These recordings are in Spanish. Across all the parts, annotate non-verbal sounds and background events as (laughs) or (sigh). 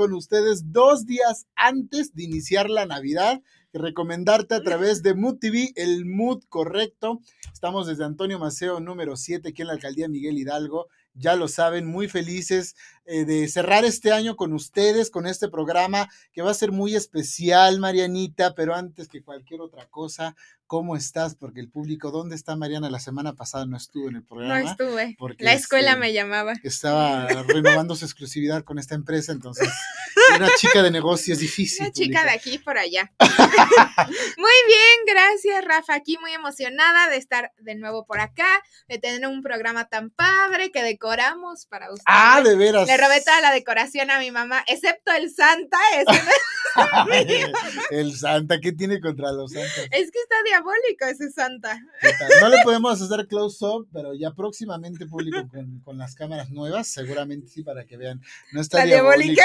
Con ustedes dos días antes de iniciar la Navidad. Recomendarte a través de Mood TV, el mood correcto. Estamos desde Antonio Maceo, número 7, aquí en la alcaldía Miguel Hidalgo. Ya lo saben, muy felices eh, de cerrar este año con ustedes, con este programa que va a ser muy especial, Marianita, pero antes que cualquier otra cosa, ¿cómo estás? Porque el público, ¿dónde está Mariana? La semana pasada no estuvo en el No programa. estuve. porque, La escuela este, me llamaba. Estaba renovando su exclusividad con esta empresa, entonces una chica de negocio es difícil. Una chica de aquí por allá. (laughs) muy bien, gracias Rafa. Aquí muy emocionada de estar de nuevo por acá, de tener un programa tan padre que decoramos para ustedes. Ah, de veras. Le robé toda la decoración a mi mamá, excepto el Santa. ese no- (laughs) el Santa, ¿qué tiene contra los santos? es que está diabólico ese Santa. No le podemos hacer close-up, pero ya próximamente público con, con las cámaras nuevas, seguramente sí, para que vean. No está ¿Está diabólico.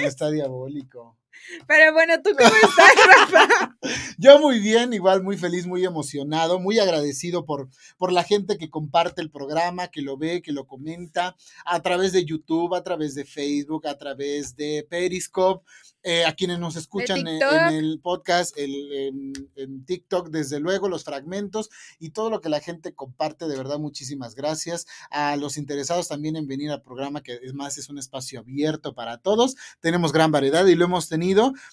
No está diabólico. Pero bueno, ¿tú cómo estás, (laughs) Rafa? Yo muy bien, igual muy feliz, muy emocionado, muy agradecido por, por la gente que comparte el programa, que lo ve, que lo comenta a través de YouTube, a través de Facebook, a través de Periscope, eh, a quienes nos escuchan en, el podcast, el- en, en TikTok, desde luego, los fragmentos y todo lo que la gente comparte, de verdad, muchísimas gracias. A los interesados también en venir al programa, que es más, es un espacio abierto para todos. Tenemos gran variedad y lo hemos tenido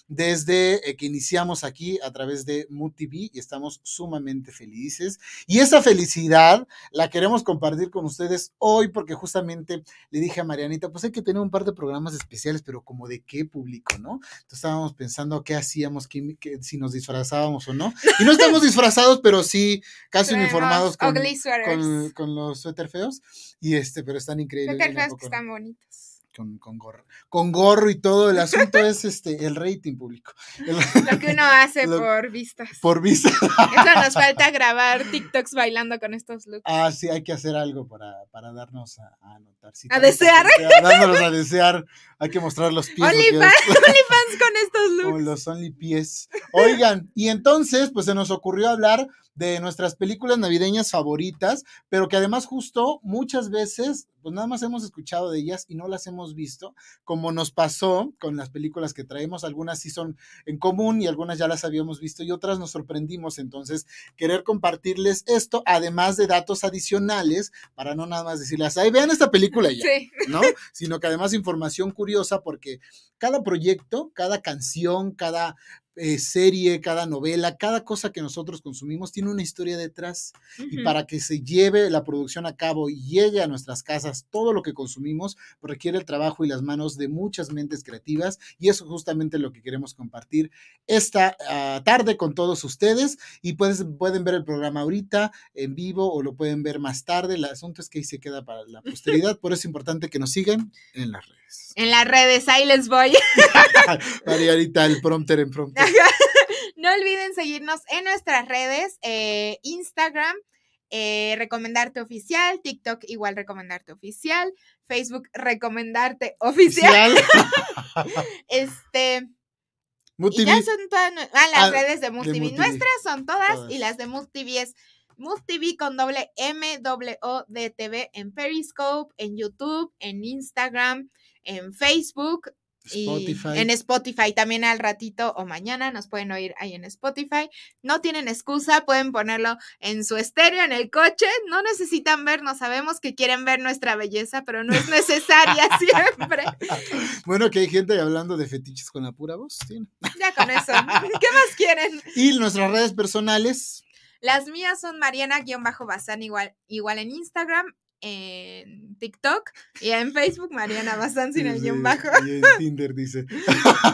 desde eh, que iniciamos aquí a través de Mood TV y estamos sumamente felices. Y esa felicidad la queremos compartir con ustedes hoy porque justamente le dije a Marianita, pues hay que tener un par de programas especiales, pero como de qué público, ¿no? Entonces estábamos pensando qué hacíamos, qué- qué- si nos disfrazábamos o no. Y no estamos (laughs) disfrazados, pero sí casi uniformados con, con, con los suéter feos. Y este, pero están increíbles. Suéter feos que están bonitos. Con, con gorro. Con gorro y todo. El asunto es este el rating público. El- (laughs) Lo que uno hace (laughs) Lo- por vistas. por vista. Eso nos falta grabar TikToks bailando con estos looks. Ah, sí, hay que hacer algo para, para darnos a, a anotar. Sí, ¿A tanta desear? Dándonos a desear. Hay que mostrar los pies. OnlyFans, (laughs) OnlyFans con estos looks. Los only pies. Oigan, y entonces, pues se nos ocurrió hablar de nuestras películas navideñas favoritas, pero que además justo muchas veces, pues nada más hemos escuchado de ellas y no las hemos visto, como nos pasó con las películas que traemos, algunas sí son en común y algunas ya las habíamos visto y otras nos sorprendimos, entonces querer compartirles esto, además de datos adicionales, para no nada más decirles, ay, vean esta película ya. Sí. ¿no? Sino que además información curiosa porque cada proyecto, cada canción, cada eh, serie, cada novela, cada cosa que nosotros consumimos tiene una historia detrás. Y Ujú. para que se lleve la producción a cabo y llegue a nuestras casas todo lo que consumimos, requiere el trabajo y las manos de muchas mentes creativas. Y eso es justamente lo que queremos compartir esta ah, tarde con todos ustedes. Y pues pueden ver el programa ahorita en vivo o lo pueden ver más tarde. El asunto es que ahí se queda para la (laughs) posteridad. Por eso es importante que nos sigan en las redes. En las redes, ahí les voy. (laughs) Marianita, el prompter en (laughs) prompter. (laughs) no olviden seguirnos en nuestras redes, eh, Instagram, eh, recomendarte oficial, TikTok igual recomendarte oficial, Facebook recomendarte oficial. Oficial. (laughs) Este, y ya son todas ah, las Ah, redes de Mood de TV. Mood TV. Nuestras son todas, Todas. y las de Mood TV es Mood TV con doble M, doble O, D, TV en Periscope, en YouTube, en Instagram, en Facebook. Spotify. en Spotify también al ratito o mañana nos pueden oír ahí en Spotify. No tienen excusa, pueden ponerlo en su estéreo, en el coche. No necesitan vernos, sabemos que quieren ver nuestra belleza, pero no es necesaria (laughs) siempre. Bueno, que hay gente hablando de fetiches con la pura voz. ¿sí? Ya con eso. (laughs) ¿Qué más quieren? Y nuestras redes personales. Las mías son Mariana-Bazán igual, igual en Instagram en TikTok y en Facebook Mariana Bazán sin el guion bajo. Y en Tinder dice. (laughs)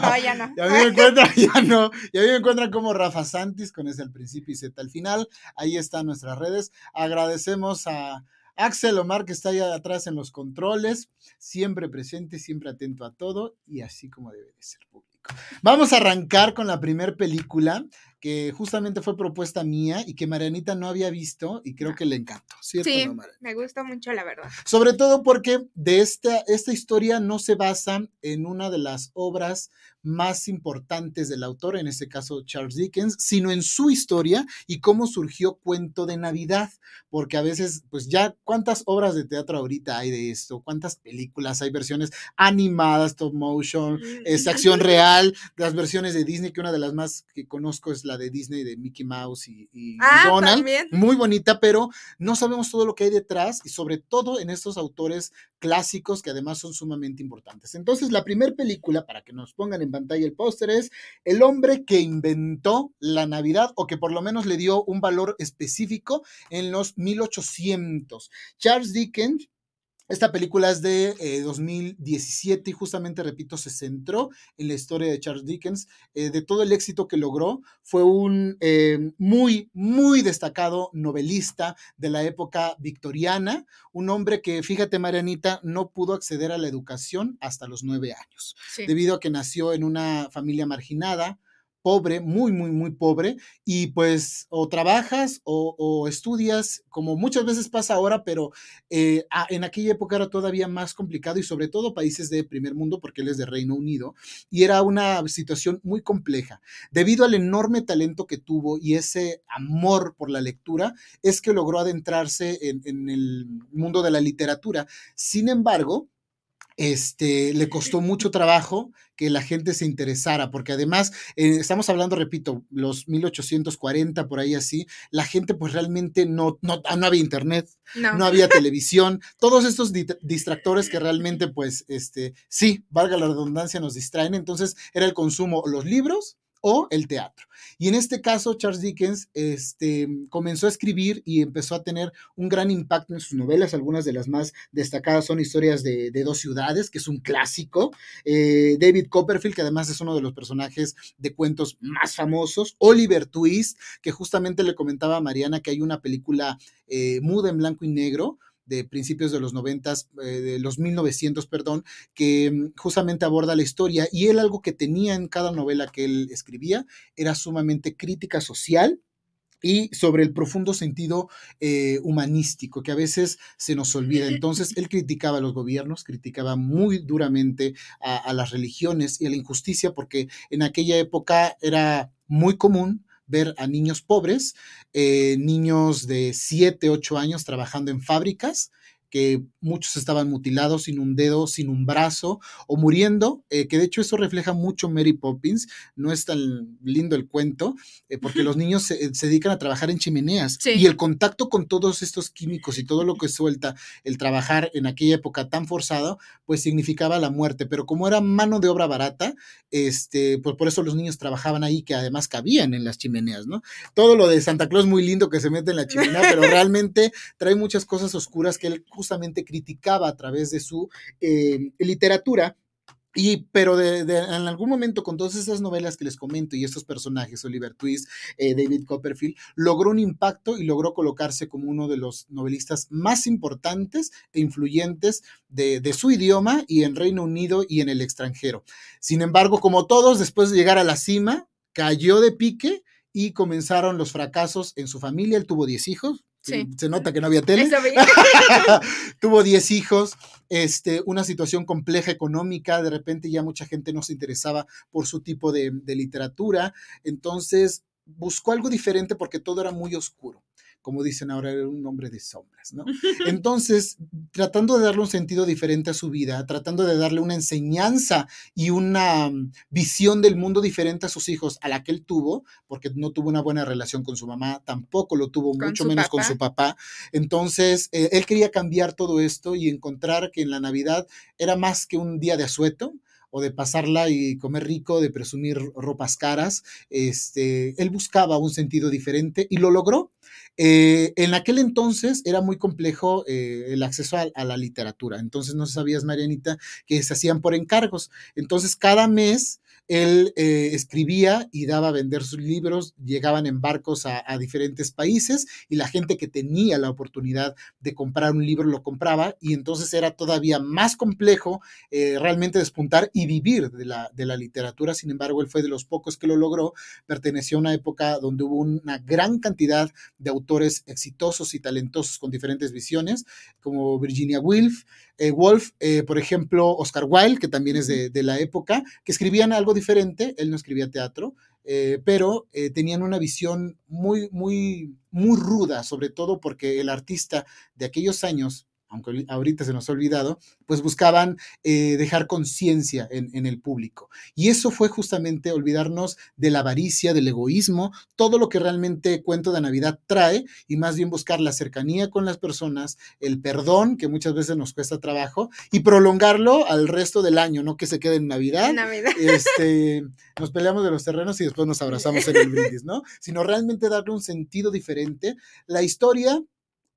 No, ya no. Y a mí me encuentran, (laughs) ya no. Y a mí me encuentran como Rafa Santis con ese al principio y Z al final. Ahí están nuestras redes. Agradecemos a Axel Omar que está allá atrás en los controles, siempre presente, siempre atento a todo y así como debe de ser público. Vamos a arrancar con la primera película que justamente fue propuesta mía y que Marianita no había visto y creo que le encantó, ¿cierto? Sí, no, me gusta mucho la verdad. Sobre todo porque de esta, esta historia no se basa en una de las obras más importantes del autor, en este caso Charles Dickens, sino en su historia y cómo surgió Cuento de Navidad, porque a veces, pues ya, ¿cuántas obras de teatro ahorita hay de esto? ¿Cuántas películas? Hay versiones animadas, stop motion, es acción real, las versiones de Disney, que una de las más que conozco es la de Disney de Mickey Mouse y, y Ah, Donald, también. muy bonita, pero no sabemos todo lo que hay detrás y sobre todo en estos autores clásicos que además son sumamente importantes. Entonces, la primera película, para que nos pongan en pantalla el póster, es El hombre que inventó la Navidad o que por lo menos le dio un valor específico en los 1800. Charles Dickens. Esta película es de eh, 2017 y justamente, repito, se centró en la historia de Charles Dickens, eh, de todo el éxito que logró. Fue un eh, muy, muy destacado novelista de la época victoriana, un hombre que, fíjate, Marianita, no pudo acceder a la educación hasta los nueve años, Sí. debido a que nació en una familia marginada, pobre, muy, muy, muy pobre, y pues o trabajas o, estudias, como muchas veces pasa ahora, pero eh, en aquella época era todavía más complicado y sobre todo países de primer mundo, porque él es de Reino Unido, y era una situación muy compleja. Debido al enorme talento que tuvo y ese amor por la lectura, es que logró adentrarse en, en el mundo de la literatura. Sin embargo, este, le costó mucho trabajo que la gente se interesara, porque además, eh, estamos hablando, repito, los 1840, por ahí así, la gente pues realmente no, no, no había internet, No. no había televisión, todos estos di- distractores que realmente, (laughs) pues, este, sí, valga la redundancia, nos distraen. Entonces, era el consumo, los libros o el teatro. Y en este caso, Charles Dickens este, comenzó a escribir y empezó a tener un gran impacto en sus novelas. Algunas de las más destacadas son Historias de, de dos ciudades, que es un clásico. Eh, David Copperfield, que además es uno de los personajes de cuentos más famosos. Oliver Twist, que justamente le comentaba a Mariana que hay una película eh, muda en blanco y negro de principios de los noventas, eh, de los 1900, perdón, que mm, justamente aborda la historia y él algo que tenía en cada novela que él escribía era sumamente crítica social y sobre el profundo sentido eh, humanístico que a veces se nos olvida. Entonces, él criticaba a los gobiernos, criticaba muy duramente a, a las religiones y a la injusticia, porque en aquella época era muy común ver a niños pobres, eh, niños de 7, 8 años trabajando en fábricas, que muchos estaban mutilados sin un dedo, sin un brazo o muriendo, eh, que de hecho eso refleja mucho Mary Poppins, no es tan lindo el cuento, eh, porque los niños se, se, dedican a trabajar en chimeneas Sí. y el contacto con todos estos químicos y todo lo que suelta el trabajar en aquella época tan forzado, pues significaba la muerte, pero como era mano de obra barata, este, pues por eso los niños trabajaban ahí, que además cabían en las chimeneas, ¿no? Todo lo de Santa Claus muy lindo que se mete en la chimenea, pero (laughs) realmente trae muchas cosas oscuras que él justamente criticaba a través de su eh, literatura. Y, pero en algún momento con todas esas novelas que les comento y estos personajes, Oliver Twist, eh, David Copperfield, logró un impacto y logró colocarse como uno de los novelistas más importantes e influyentes de, de, su idioma y en Reino Unido y en el extranjero. Sin embargo, como todos, después de llegar a la cima, cayó de pique y comenzaron los fracasos en su familia. Él tuvo 10 hijos, Sí. Se nota que no había (laughs) tele. (laughs) Tuvo 10 hijos, este, una situación compleja económica, de repente ya mucha gente no se interesaba por su tipo de, de literatura, entonces buscó algo diferente porque todo era muy oscuro como dicen ahora, era un hombre de sombras, ¿no? (laughs) Entonces, tratando de darle un sentido diferente a su vida, tratando de darle una enseñanza y una mm, visión del mundo diferente a sus hijos, a la que él tuvo, porque no tuvo una buena relación con su mamá, tampoco lo tuvo mucho menos con su papá. Entonces, eh, él quería cambiar todo esto y encontrar que en la Navidad era más que un día de asueto, o de pasarla y comer rico, de presumir ropas caras. Este, él buscaba un sentido diferente y lo logró. Eh, en aquel entonces era muy complejo eh, el acceso a, la literatura, entonces no sabías, Marianita, que se hacían por encargos. Entonces cada mes él eh, escribía y daba a vender sus libros, llegaban en barcos a, diferentes países y la gente que tenía la oportunidad de comprar un libro lo compraba y entonces era todavía más complejo eh, realmente despuntar y vivir de la, de la literatura. Sin embargo, él fue de los pocos que lo logró, perteneció a una época donde hubo una gran cantidad de autores exitosos y talentosos con diferentes visiones, como Virginia Woolf, eh, Wolf, eh, por ejemplo, Oscar Wilde, que también es de, la época, que escribían algo diferente, él no escribía teatro, eh, pero tenían una visión muy, muy, muy ruda, sobre todo porque el artista de aquellos años aunque ahorita se nos ha olvidado, pues buscaban eh, dejar conciencia en, el público. Y eso fue justamente olvidarnos de la avaricia, del egoísmo, todo lo que realmente Cuento de Navidad trae y más bien buscar la cercanía con las personas, el perdón, que muchas veces nos cuesta trabajo, y prolongarlo al resto del año, no que se quede en Navidad. Navidad. (laughs) Este, nos peleamos de los terrenos y después nos abrazamos en el (laughs) brindis, ¿no? Sino realmente darle un sentido diferente. La historia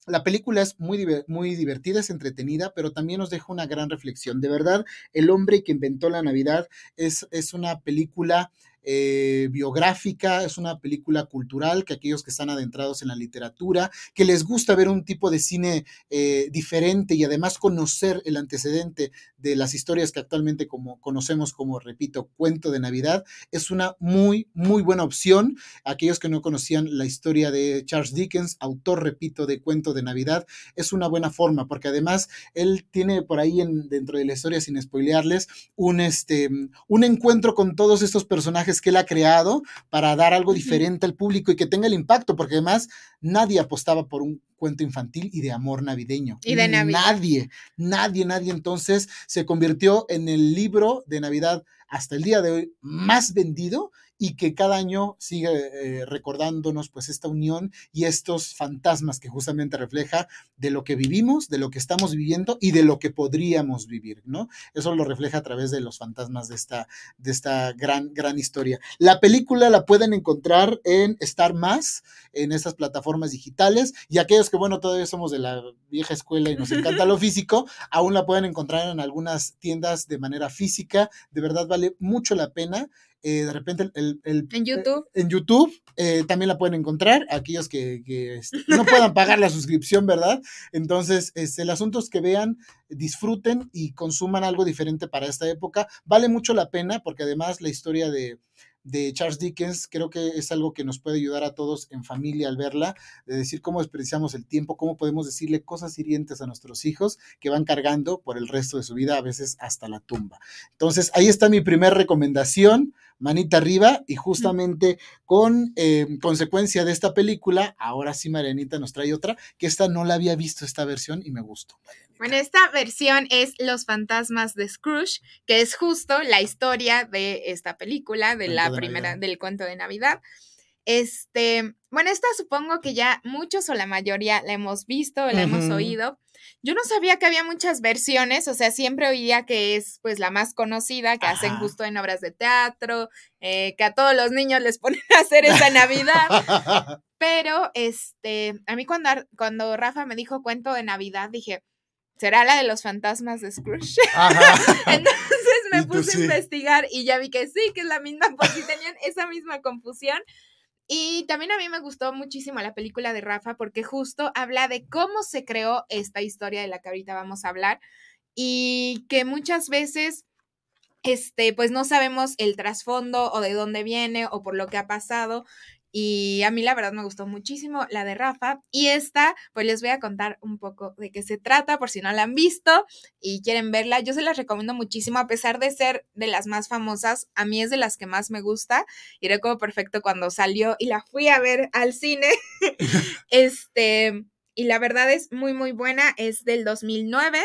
la película es muy, muy divertida, es entretenida, pero también nos deja una gran reflexión. De verdad, El hombre que inventó la Navidad es, es una película eh, biográfica, es una película cultural que aquellos que están adentrados en la literatura, que les gusta ver un tipo de cine eh, diferente y además conocer el antecedente de las historias que actualmente como conocemos como, repito, cuento de Navidad, es una muy, muy buena opción. Aquellos que no conocían la historia de Charles Dickens, autor, repito, de cuento de Navidad, es una buena forma, porque además él tiene por ahí en, dentro de la historia, sin spoilearles, un, este, un encuentro con todos estos personajes que él ha creado para dar algo diferente al público y que tenga el impacto, porque además nadie apostaba por un cuento infantil y de amor navideño. Y de Navidad. Nadie, nadie, nadie. Entonces se convirtió en el libro de Navidad hasta el día de hoy más vendido y que cada año sigue eh, recordándonos pues esta unión y estos fantasmas que justamente refleja de lo que vivimos, de lo que estamos viviendo y de lo que podríamos vivir, ¿no? Eso lo refleja a través de los fantasmas de esta, de esta gran, gran historia. La película la pueden encontrar en Star Más, en estas plataformas digitales y aquellos que, bueno, todavía somos de la vieja escuela y nos encanta lo (laughs) físico, aún la pueden encontrar en algunas tiendas de manera física. De verdad vale mucho la pena. Eh, de repente el, en YouTube. en YouTube eh, también la pueden encontrar, aquellos que, este, no puedan pagar la suscripción, ¿verdad? Entonces, este, el asunto es que vean, disfruten y consuman algo diferente para esta época. Vale mucho la pena porque además la historia de, de Charles Dickens, creo que es algo que nos puede ayudar a todos en familia al verla, de decir cómo desperdiciamos el tiempo, cómo podemos decirle cosas hirientes a nuestros hijos que van cargando por el resto de su vida, a veces hasta la tumba. Entonces, ahí está mi primera recomendación, manita arriba, y justamente con eh, consecuencia de esta película, ahora sí Marianita nos trae otra, que esta no la había visto esta versión y me gustó. Bueno, esta versión es Los fantasmas de Scrooge, que es justo la historia de esta película, de la primera, del cuento de Navidad. Este, bueno, esta supongo que ya muchos o la mayoría la hemos visto, la hemos oído. Yo no sabía que había muchas versiones, o sea, siempre oía que es pues la más conocida, que hacen justo en obras de teatro, eh, que a todos los niños les ponen (laughs) a hacer esa Navidad. (laughs) Pero, este, a mí cuando, cuando Rafa me dijo cuento de Navidad, dije, ¿será la de los fantasmas de Scrooge? (laughs) Entonces me puse a investigar y ya vi que sí, que es la misma, porque tenían esa misma confusión. Y también a mí me gustó muchísimo la película de Rafa porque justo habla de cómo se creó esta historia de la que ahorita vamos a hablar y que muchas veces este pues no sabemos el trasfondo o de dónde viene o por lo que ha pasado Y a mí la verdad me gustó muchísimo la de Rafa. Y esta, pues les voy a contar un poco de qué se trata por si no la han visto y quieren verla. Yo se las recomiendo muchísimo, a pesar de ser de las más famosas, a mí es de las que más me gusta. Y recuerdo perfecto cuando salió y la fui a ver al cine. (laughs) este, y la verdad es muy, muy buena. Es del 2009.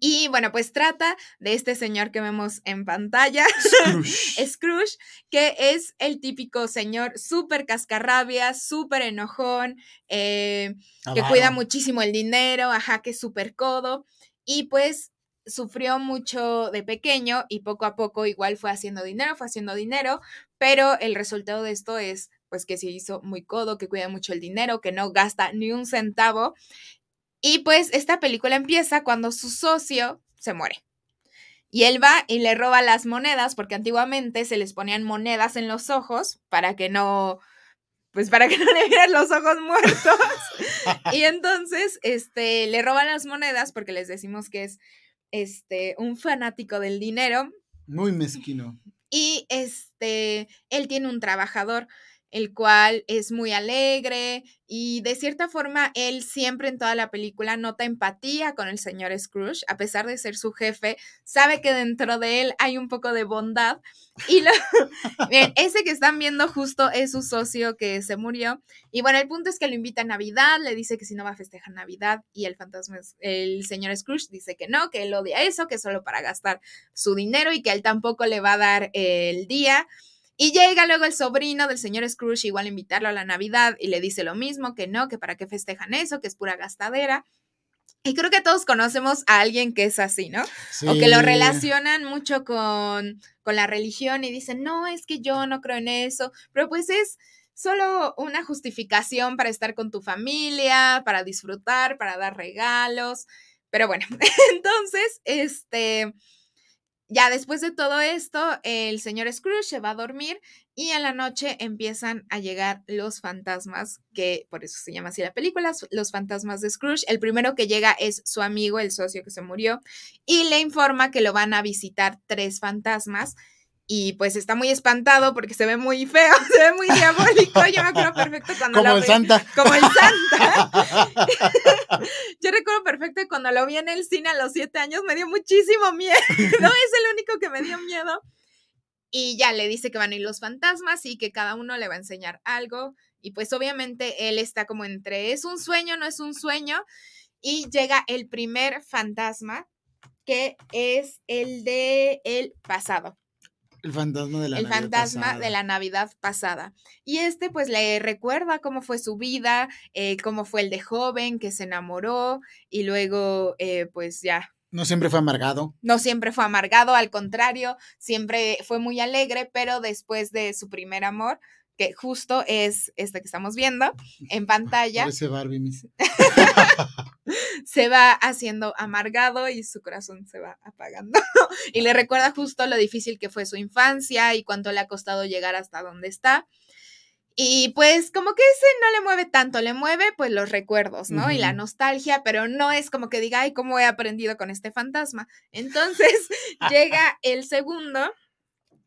Y bueno, pues trata de este señor que vemos en pantalla, (laughs) Scrooge, que es el típico señor súper cascarrabia, súper enojón, eh, que cuida muchísimo el dinero, ajá, que es súper codo. Y pues sufrió mucho de pequeño y poco a poco igual fue haciendo dinero, fue haciendo dinero, pero el resultado de esto es pues que se hizo muy codo, que cuida mucho el dinero, que no gasta ni un centavo y pues esta película empieza cuando su socio se muere. Y él va y le roba las monedas, porque antiguamente se les ponían monedas en los ojos para que no, pues para que (laughs) no le vieran los ojos muertos. y entonces, este, le roban las monedas porque les decimos que es, este, un fanático del dinero. Muy mezquino. Y este, él tiene un trabajador el cual es muy alegre y de cierta forma él siempre en toda la película nota empatía con el señor Scrooge, a pesar de ser su jefe, sabe que dentro de él hay un poco de bondad y lo, (laughs) ese que están viendo justo es su socio que se murió y bueno, el punto es que lo invita a Navidad, le dice que si no va a festejar Navidad y el fantasma, el señor Scrooge dice que no, que él odia eso, que es solo para gastar su dinero y que él tampoco le va a dar el día. Y llega luego el sobrino del señor Scrooge igual a invitarlo a la Navidad y le dice lo mismo, que no, que para qué festejan eso, que es pura gastadera. Y creo que todos conocemos a alguien que es así, ¿no? O que lo relacionan mucho con, con la religión y dicen, no, es que yo no creo en eso, pero pues es solo una justificación para estar con tu familia, para disfrutar, para dar regalos. Pero bueno, (laughs) entonces, este, ya después de todo esto, el señor Scrooge se va a dormir y en la noche empiezan a llegar los fantasmas, que por eso se llama así la película, los fantasmas de Scrooge. El primero que llega es su amigo, el socio que se murió, y le informa que lo van a visitar tres fantasmas y pues está muy espantado porque se ve muy feo, (laughs) se ve muy diabólico. Yo me acuerdo perfecto cuando como lo el vi. Santa. Como el Santa. (laughs) Yo recuerdo perfecto cuando lo vi en el cine a los siete años, me dio muchísimo miedo. (laughs) Es el único que me dio miedo. Y ya le dice que van a ir los fantasmas y que cada uno le va a enseñar algo. Y pues obviamente él está como entre es un sueño, no es un sueño. Y llega el primer fantasma, que es el de el pasado. El fantasma de la el Navidad fantasma pasada. de la Navidad pasada. Y este pues le recuerda cómo fue su vida, eh, cómo fue el de joven, que se enamoró y luego eh, pues ya No siempre fue amargado. no siempre fue amargado, al contrario, siempre fue muy alegre, pero después de su primer amor, que justo es este que estamos viendo en pantalla, Parece Barbie, mis- (laughs) se va haciendo amargado y su corazón se va apagando. (laughs) y le recuerda justo lo difícil que fue su infancia y cuánto le ha costado llegar hasta donde está. Y pues como que ese no le mueve tanto, le mueve pues los recuerdos, ¿no? Y la nostalgia, pero no es como que diga, ay, ¿cómo he aprendido con este fantasma? Entonces (laughs) llega el segundo,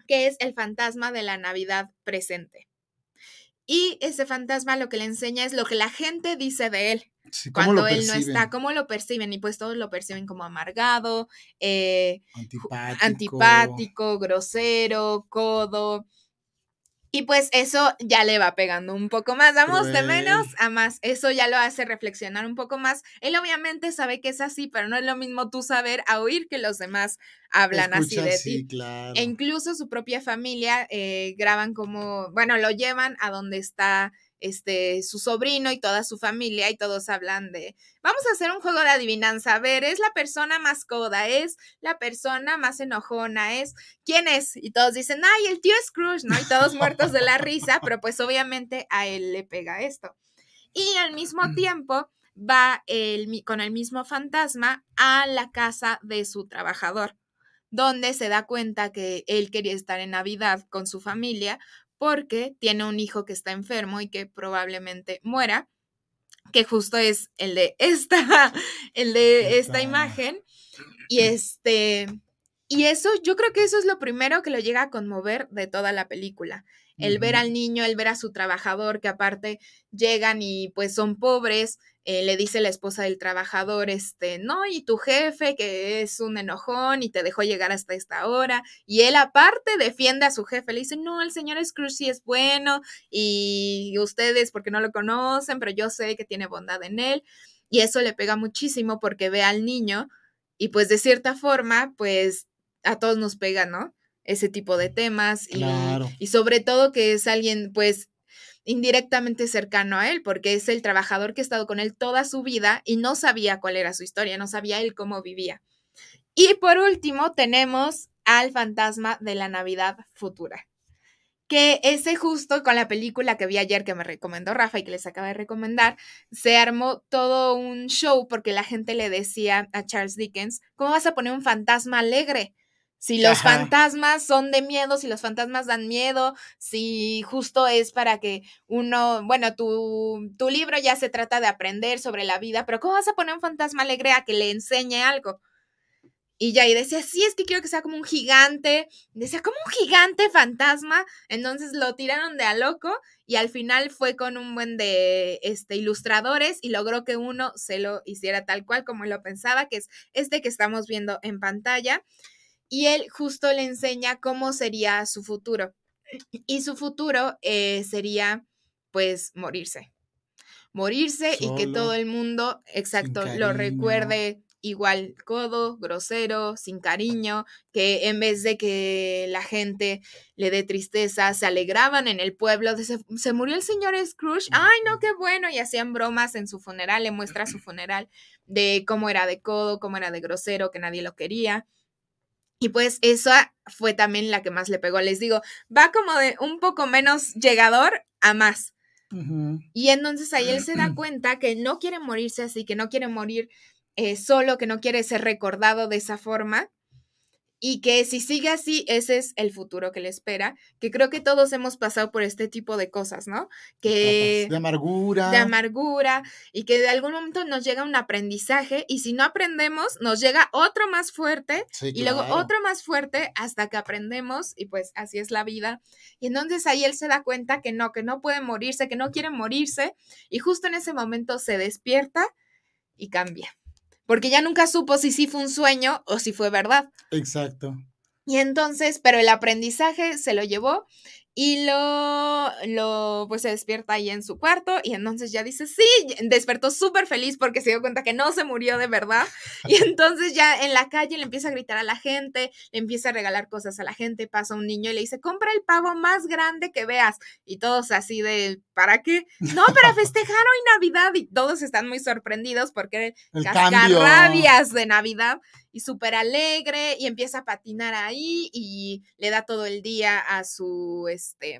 que es el fantasma de la Navidad presente. Y ese fantasma lo que le enseña es lo que la gente dice de él Sí, ¿Cómo cuando él no está, cómo lo perciben, y pues todos lo perciben como amargado, eh, Antipático. antipático, grosero, codo. Y pues eso ya le va pegando un poco más, vamos de menos a más, eso ya lo hace reflexionar un poco más. Él obviamente sabe que es así, pero no es lo mismo tú saber a oír que los demás hablan así de sí, ti. claro. E incluso su propia familia eh, graban como, bueno, lo llevan a donde está este su sobrino y toda su familia y todos hablan de, vamos a hacer un juego de adivinanza, a ver, es la persona más coda, es la persona más enojona, es, ¿quién es? Y todos dicen, ay, el tío Scrooge, ¿no? Y todos muertos de la risa, pero pues obviamente a él le pega esto. Y al mismo Mm. tiempo va el, con el mismo fantasma a la casa de su trabajador donde se da cuenta que él quería estar en Navidad con su familia porque tiene un hijo que está enfermo y que probablemente muera, que justo es el de esta, (laughs) el de esta Esta. imagen. Y este, Y eso, yo creo que eso es lo primero que lo llega a conmover de toda la película. El ver al niño, el ver a su trabajador, que aparte llegan y pues son pobres, eh, le dice la esposa del trabajador, este, no, y tu jefe que es un enojón y te dejó llegar hasta esta hora, y él aparte defiende a su jefe, le dice, no, el señor Scrooge sí es bueno, y ustedes porque no lo conocen, pero yo sé que tiene bondad en él, y eso le pega muchísimo porque ve al niño, y pues de cierta forma, pues a todos nos pega, ¿no? Ese tipo de temas, y, y sobre todo que es alguien, pues, indirectamente cercano a él, porque es el trabajador que ha estado con él toda su vida y no sabía cuál era su historia, no sabía él cómo vivía. Y por último tenemos al fantasma de la Navidad futura, que ese justo con la película que vi ayer que me recomendó Rafa y que les acaba de recomendar, se armó todo un show porque la gente le decía a Charles Dickens, ¿cómo vas a poner un fantasma alegre? Si los fantasmas son de miedo, si los fantasmas dan miedo, si justo es para que uno, bueno, tu, tu libro ya se trata de aprender sobre la vida, pero ¿cómo vas a poner un fantasma alegre a que le enseñe algo? Y ya, y decía, sí, es que quiero que sea como un gigante. Decía, como un gigante fantasma. Entonces lo tiraron de a loco y al final fue con un buen de este, ilustradores y logró que uno se lo hiciera tal cual como lo pensaba, que es este que estamos viendo en pantalla y él justo le enseña cómo sería su futuro. Y su futuro eh, sería, pues, morirse. Morirse y que todo el mundo, exacto, lo recuerde igual codo, grosero, sin cariño, que en vez de que la gente le dé tristeza, se alegraban en el pueblo, de se, se, murió el señor Scrooge, ay no, qué bueno, y hacían bromas en su funeral, le muestra su funeral de cómo era de codo, cómo era de grosero, que nadie lo quería. Y pues esa fue también la que más le pegó. Les digo, va como de un poco menos llegador a más. Y entonces ahí él se da (clears throat) cuenta que no quiere morirse así, que no quiere morir eh, solo, que no quiere ser recordado de esa forma y que si sigue así, ese es el futuro que le espera, que creo que todos hemos pasado por este tipo de cosas, ¿no? Que de amargura. De amargura y que de algún momento nos llega un aprendizaje y si no aprendemos, nos llega otro más fuerte y luego otro más fuerte hasta que aprendemos y pues así es la vida. Y entonces ahí él se da cuenta que no, que no puede morirse, que no quiere morirse y justo en ese momento se despierta y cambia porque ya nunca supo si sí fue un sueño o si fue verdad. Exacto. Y entonces, pero el aprendizaje se lo llevó y lo, lo, pues se despierta ahí en su cuarto y entonces ya dice, sí, despertó súper feliz porque se dio cuenta que no se murió de verdad. (laughs) Y entonces ya en la calle le empieza a gritar a la gente, le empieza a regalar cosas a la gente, pasa un niño y le dice, compra el pavo más grande que veas. Y todos así de, ¿para qué? No, para festejar hoy Navidad. Y todos están muy sorprendidos porque el cascarrabias de Navidad y súper alegre y empieza a patinar ahí y le da todo el día a su, este,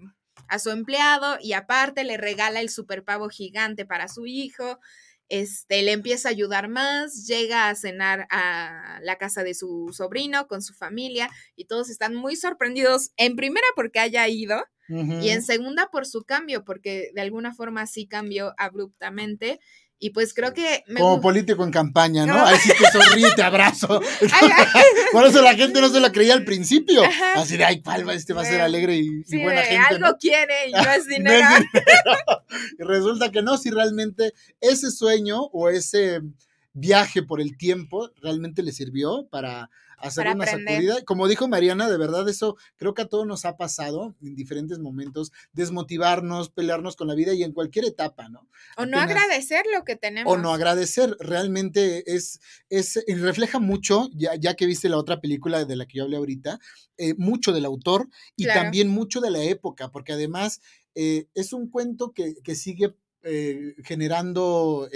a su empleado y aparte le regala el super pavo gigante para su hijo. Este, le empieza a ayudar más, llega a cenar a la casa de su sobrino con su familia y todos están muy sorprendidos, en primera porque haya ido y en segunda por su cambio, porque de alguna forma sí cambió abruptamente y pues creo que... Como político en campaña, ¿no? Ahí sí te sonríe, te abrazo. (laughs) (laughs) Por eso la gente no se lo creía al principio. Así de, ay, palma, este va a ser alegre y, buena gente. Algo quiere y no es (laughs) dinero. y resulta que no, si realmente ese sueño o ese viaje por el tiempo realmente le sirvió para hacer una sacudida. Como dijo Mariana, de verdad eso creo que a todos nos ha pasado en diferentes momentos, desmotivarnos, pelearnos con la vida y en cualquier etapa, ¿no? O no agradecer lo que tenemos. O no agradecer, realmente es, es refleja mucho, ya, ya que viste la otra película de la que yo hablé ahorita, eh, mucho del autor y también mucho de la época, porque además eh, es un cuento que, que sigue eh, generando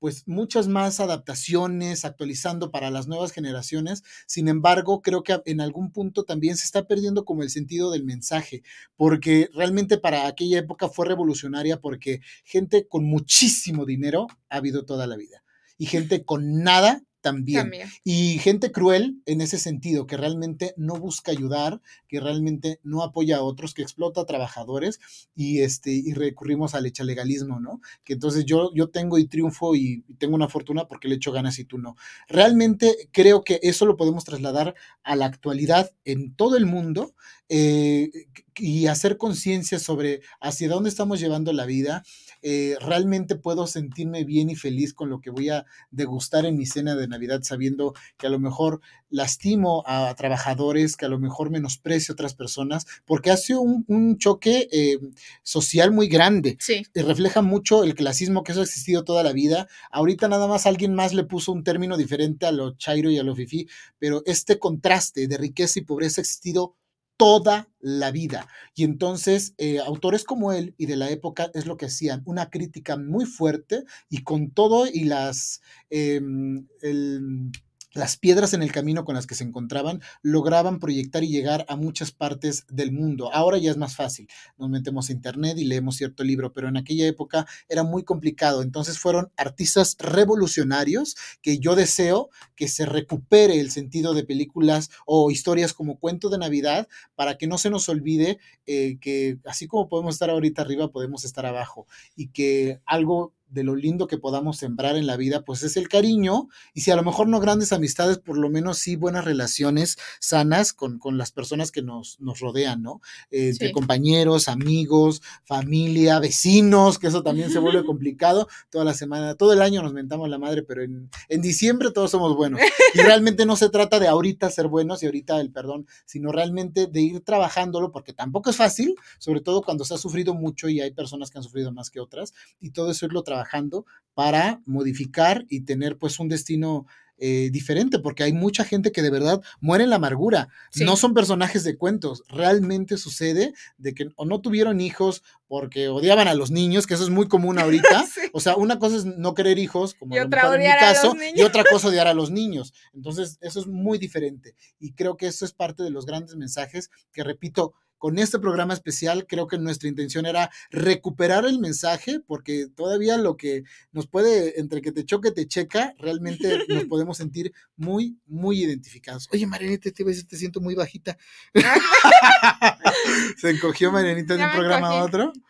pues muchas más adaptaciones, actualizando para las nuevas generaciones. Sin embargo, creo que en algún punto también se está perdiendo como el sentido del mensaje, porque realmente para aquella época fue revolucionaria porque gente con muchísimo dinero ha habido toda la vida y gente con nada también. Y gente cruel en ese sentido, que realmente no busca ayudar, que realmente no apoya a otros, que explota a trabajadores y, este, y recurrimos al legalismo, ¿no? Que entonces yo, yo tengo y triunfo y tengo una fortuna porque le echo ganas y tú no. Realmente creo que eso lo podemos trasladar a la actualidad en todo el mundo eh, y hacer conciencia sobre hacia dónde estamos llevando la vida. Eh, realmente puedo sentirme bien y feliz con lo que voy a degustar en mi cena de Navidad, sabiendo que a lo mejor lastimo a trabajadores, que a lo mejor menosprecio a otras personas, porque hace un, un choque eh, social muy grande. Sí. Y refleja mucho el clasismo que eso ha existido toda la vida. Ahorita nada más alguien más le puso un término diferente a lo chairo y a lo fifi, pero este contraste de riqueza y pobreza ha existido toda la vida. Y entonces, eh, autores como él y de la época es lo que hacían, una crítica muy fuerte y con todo y las... Em, el, las piedras en el camino con las que se encontraban lograban proyectar y llegar a muchas partes del mundo. Ahora ya es más fácil. Nos metemos a internet y leemos cierto libro, pero en aquella época era muy complicado. Entonces fueron artistas revolucionarios que yo deseo que se recupere el sentido de películas o historias como Cuento de Navidad para que no se nos olvide eh, que así como podemos estar ahorita arriba, podemos estar abajo y que algo de lo lindo que podamos sembrar en la vida, pues es el cariño, y si a lo mejor no grandes amistades, por lo menos sí buenas relaciones sanas con, con las personas que nos, nos rodean, ¿no? Eh, entre compañeros, amigos, familia, vecinos, que eso también se vuelve (laughs) complicado. Toda la semana, todo el año nos mentamos la madre, pero en, en diciembre todos somos buenos. (laughs) Y realmente no se trata de ahorita ser buenos y ahorita el perdón, sino realmente de ir trabajándolo, porque tampoco es fácil, sobre todo cuando se ha sufrido mucho y hay personas que han sufrido más que otras, y todo eso irlo trabajando trabajando para modificar y tener pues un destino eh, diferente, porque hay mucha gente que de verdad muere en la amargura. No son personajes de cuentos. Realmente sucede de que o no tuvieron hijos porque odiaban a los niños, que eso es muy común ahorita. (laughs) O sea, una cosa es no querer hijos, como en mi caso, y otra cosa (laughs) odiar a los niños. Entonces, eso es muy diferente. Y creo que eso es parte de los grandes mensajes que, repito, con este programa especial creo que nuestra intención era recuperar el mensaje porque todavía lo que nos puede, entre que te choque, te checa, realmente nos (laughs) podemos sentir muy, muy identificados. Oye, Marianita, te, te siento muy bajita. (laughs) ¿Se encogió Marianita de un programa a otro? (laughs)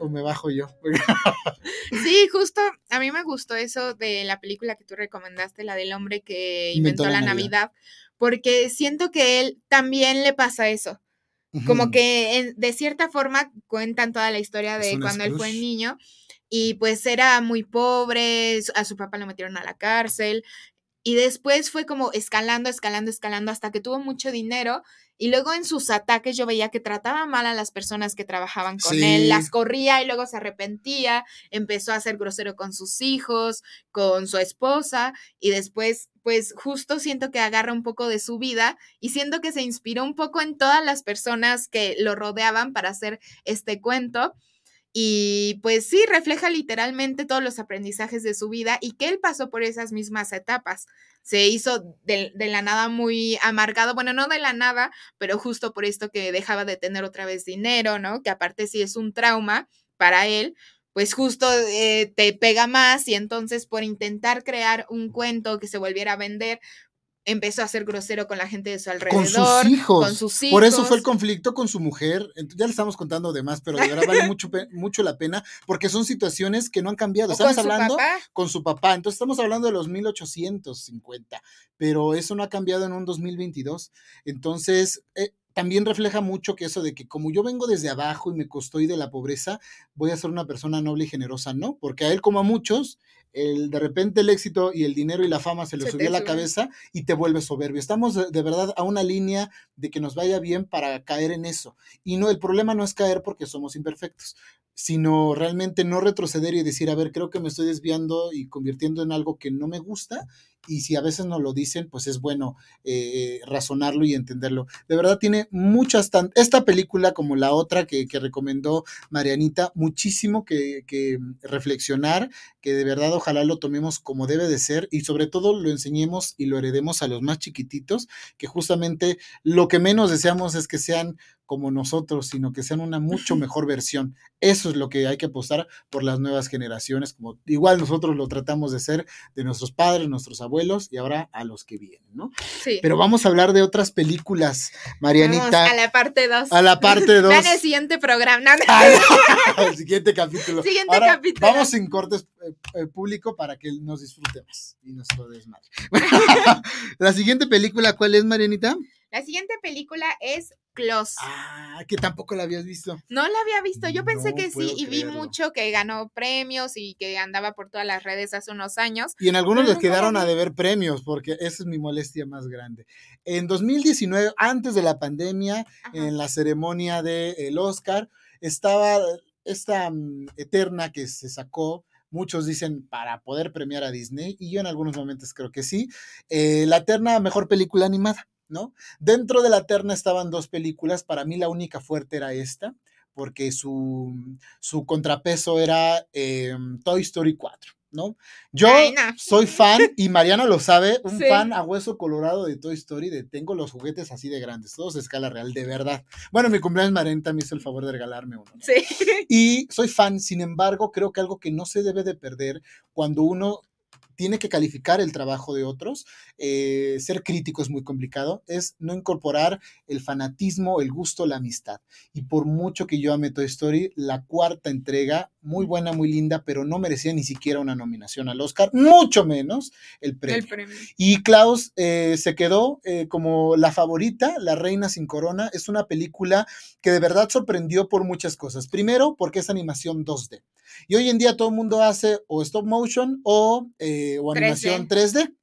O, me bajo yo? sí, justo a mí me gustó eso de la película que tú recomendaste, la del hombre que inventó, la, Navidad, porque siento que él también le pasa eso como que de cierta forma cuentan toda la historia de cuando él fue niño y pues era muy pobre, a su papá lo metieron a la cárcel y después fue como escalando, escalando, escalando hasta que tuvo mucho dinero y luego en sus ataques yo veía que trataba mal a las personas que trabajaban con él, las corría y luego se arrepentía, empezó a ser grosero con sus hijos, con su esposa y después pues justo siento que agarra un poco de su vida y siento que se inspiró un poco en todas las personas que lo rodeaban para hacer este cuento. Y pues sí, refleja literalmente todos los aprendizajes de su vida y que él pasó por esas mismas etapas. Se hizo de, la nada muy amargado, bueno, no de la nada, pero justo por esto que dejaba de tener otra vez dinero, ¿no? Que aparte sí es un trauma para él, pues justo eh, te pega más y entonces por intentar crear un cuento que se volviera a vender, empezó a ser grosero con la gente de su alrededor. Con sus hijos. Con sus hijos. Por eso fue el conflicto con su mujer. Ya le estamos contando de más, pero de verdad vale (laughs) mucho, mucho la pena porque son situaciones que no han cambiado. Estamos hablando con su papá. Entonces estamos hablando de los 1850, pero eso no ha cambiado en un 2022. Entonces, eh, también refleja mucho que eso de que como yo vengo desde abajo y me costó y de la pobreza, voy a ser una persona noble y generosa, ¿no? Porque a él como a muchos, el, de repente el éxito y el dinero y la fama se le subió a la cabeza y te vuelve soberbio. Estamos de, verdad a una línea de que nos vaya bien para caer en eso. Y no, el problema no es caer porque somos imperfectos, sino realmente no retroceder y decir, a ver, creo que me estoy desviando y convirtiendo en algo que no me gusta y si a veces no lo dicen, pues es bueno eh, razonarlo y entenderlo. De verdad tiene muchas, esta película como la otra que, recomendó Marianita, muchísimo que, reflexionar, que de verdad ojalá lo tomemos como debe de ser y sobre todo lo enseñemos y lo heredemos a los más chiquititos, que justamente lo que menos deseamos es que sean como nosotros, sino que sean una mucho mejor versión. Eso es lo que hay que apostar por las nuevas generaciones, como igual nosotros lo tratamos de ser de nuestros padres, nuestros abuelos y ahora a los que vienen, ¿no? Sí. Pero vamos a hablar de otras películas, Marianita. Vamos a la parte 2. A la parte 2. (laughs) Vean el siguiente programa. No. Al (laughs) siguiente capítulo. Siguiente Ahora, capítulo. Vamos sin cortes eh, eh, público para que nos disfrutemos y nos desmadre. (laughs) la siguiente película, ¿cuál es, Marianita? La siguiente película es Close. Ah, que tampoco la habías visto. No la había visto, yo pensé No que sí y vi mucho que ganó premios y que andaba por todas las redes hace unos años. Y en algunos les quedaron a deber premios, porque esa es mi molestia más grande. En 2019, antes de la pandemia, Ajá. en la ceremonia del Oscar, estaba esta mm, eterna que se sacó. Muchos dicen para poder premiar a Disney, y yo en algunos momentos creo que sí. eh, la terna mejor película animada, ¿no? Dentro de la terna estaban dos películas. Para mí, la única fuerte era esta, porque su, su contrapeso era eh, Toy Story 4, ¿no? Yo Ay, no. soy fan, (laughs) y Mariano lo sabe, un Sí. fan a hueso colorado de Toy Story, de tengo los juguetes así de grandes, todos de escala real, de verdad. Bueno, mi cumpleaños Marianita me hizo el favor de regalarme uno. ¿no? Sí. Y soy fan, sin embargo, creo que algo que no se debe de perder cuando uno tiene que calificar el trabajo de otros, eh, ser crítico es muy complicado, es no incorporar el fanatismo, el gusto, la amistad. Y por mucho que yo ame Toy Story, la cuarta entrega, muy buena, muy linda, pero no merecía ni siquiera una nominación al Oscar, mucho menos el premio. El premio. Y Klaus eh, se quedó eh, como la favorita, La Reina sin Corona. Es una película que de verdad sorprendió por muchas cosas. Primero, porque es animación 2D. Y hoy en día todo el mundo hace o stop motion o, eh, o 3D. animación 3D,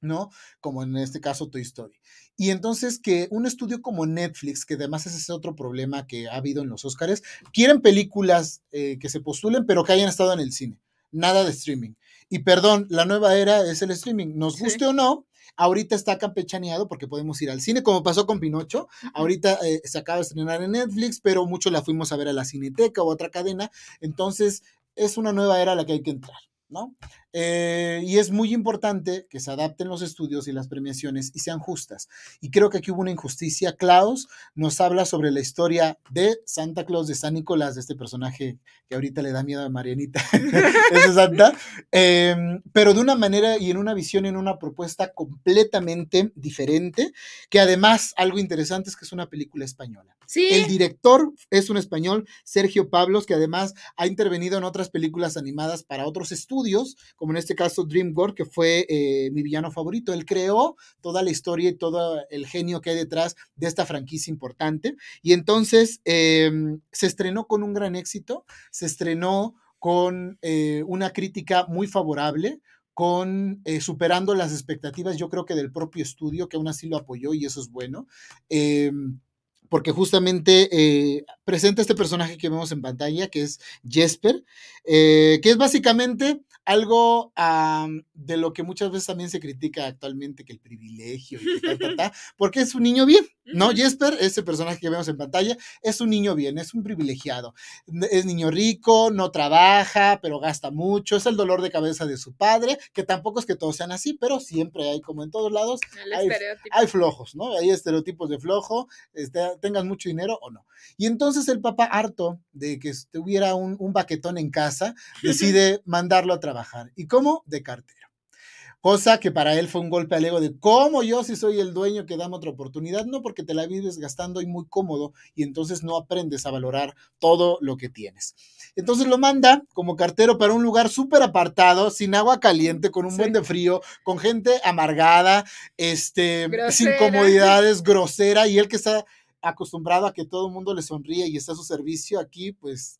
¿no? Como en este caso Toy Story. Y entonces que un estudio como Netflix, que además ese es otro problema que ha habido en los Oscars, quieren películas eh, que se postulen, pero que hayan estado en el cine. Nada de streaming. Y perdón, la nueva era es el streaming. Nos Sí. guste o no, ahorita está campechaneado porque podemos ir al cine, como pasó con Pinocho. Ahorita eh, se acaba de estrenar en Netflix, pero muchos la fuimos a ver a la Cineteca o otra cadena. Entonces, es una nueva era a la que hay que entrar, ¿no? Eh, y es muy importante que se adapten los estudios y las premiaciones y sean justas. Y creo que aquí hubo una injusticia. Klaus nos habla sobre la historia de Santa Claus, de San Nicolás, de este personaje que ahorita le da miedo a Marianita, (laughs) ese Santa, eh, pero de una manera y en una visión, en una propuesta completamente diferente, que además algo interesante es que es una película española. Sí. El director es un español, Sergio Pablos, que además ha intervenido en otras películas animadas para otros estudios, como en este caso DreamWorks, que fue eh, mi villano favorito. Él creó toda la historia y todo el genio que hay detrás de esta franquicia importante. Y entonces eh, se estrenó con un gran éxito, se estrenó con eh, una crítica muy favorable, con eh, superando las expectativas, yo creo que del propio estudio, que aún así lo apoyó y eso es bueno. Eh, porque justamente presenta este personaje que vemos en pantalla, que es Jesper, eh, que es básicamente algo um, de lo que muchas veces también se critica actualmente, que el privilegio, y que ta, ta, (laughs) ta, porque es un niño bien, ¿no? Jesper, ese personaje que vemos en pantalla, es un niño bien, es un privilegiado. Es niño rico, no trabaja, pero gasta mucho, es el dolor de cabeza de su padre, que tampoco es que todos sean así, pero siempre hay, como en todos lados, hay flojos, ¿no? Hay estereotipos de flojo, este, tengas mucho dinero o no. Y entonces el papá, harto de que tuviera un, un baquetón en casa, (laughs) decide mandarlo a trabajar. ¿Y cómo? De cartero. Cosa que para él fue un golpe al ego de cómo yo si soy el dueño que dame otra oportunidad, no porque te la vives gastando y muy cómodo y entonces no aprendes a valorar todo lo que tienes. Entonces lo manda como cartero para un lugar súper apartado, sin agua caliente, con un Sí. buen de frío, con gente amargada, este, sin comodidades, (laughs) grosera, y él que está acostumbrado a que todo el mundo le sonríe y está a su servicio, aquí pues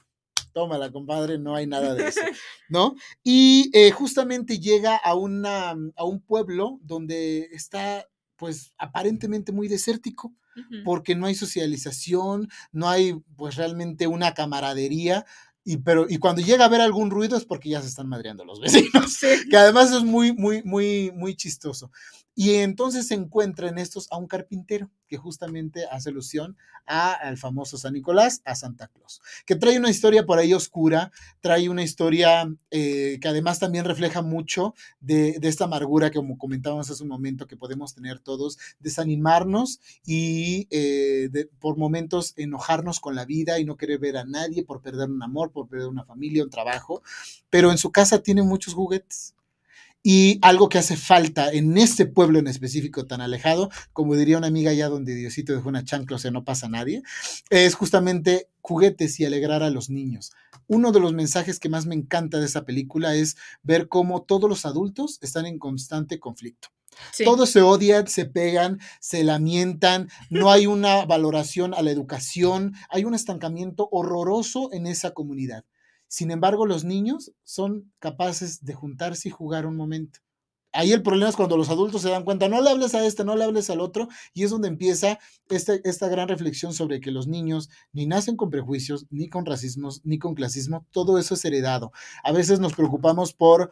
tómala, compadre, no hay nada de eso, (laughs) ¿no? Y eh, justamente llega a, una, a un pueblo donde está pues aparentemente muy desértico, porque no hay socialización, no hay pues realmente una camaradería. Y, pero, y cuando llega a ver algún ruido es porque ya se están madreando los vecinos (laughs) Sí. que además es muy, muy, muy, muy chistoso. Y entonces se encuentra en estos a un carpintero que justamente hace alusión al famoso San Nicolás, a Santa Claus, que trae una historia por ahí oscura, trae una historia eh, que además también refleja mucho de, esta amargura que como comentábamos hace un momento que podemos tener todos, desanimarnos y eh, por momentos enojarnos con la vida y no querer ver a nadie por perder un amor, por perder una familia, un trabajo, pero en su casa tiene muchos juguetes y algo que hace falta en este pueblo en específico tan alejado, como diría una amiga allá donde Diosito dejó una chancla, o sea, no pasa nadie, es justamente juguetes y alegrar a los niños. Uno de los mensajes que más me encanta de esa película es ver cómo todos los adultos están en constante conflicto. Todos se odian, se pegan, se lamentan, no hay una valoración a la educación, hay un estancamiento horroroso en esa comunidad. Sin embargo, los niños son capaces de juntarse y jugar un momento. Ahí el problema es cuando los adultos se dan cuenta, no le hables a este, no le hables al otro, y es donde empieza este, esta gran reflexión sobre que los niños ni nacen con prejuicios, ni con racismos, ni con clasismo, todo eso es heredado. A veces nos preocupamos por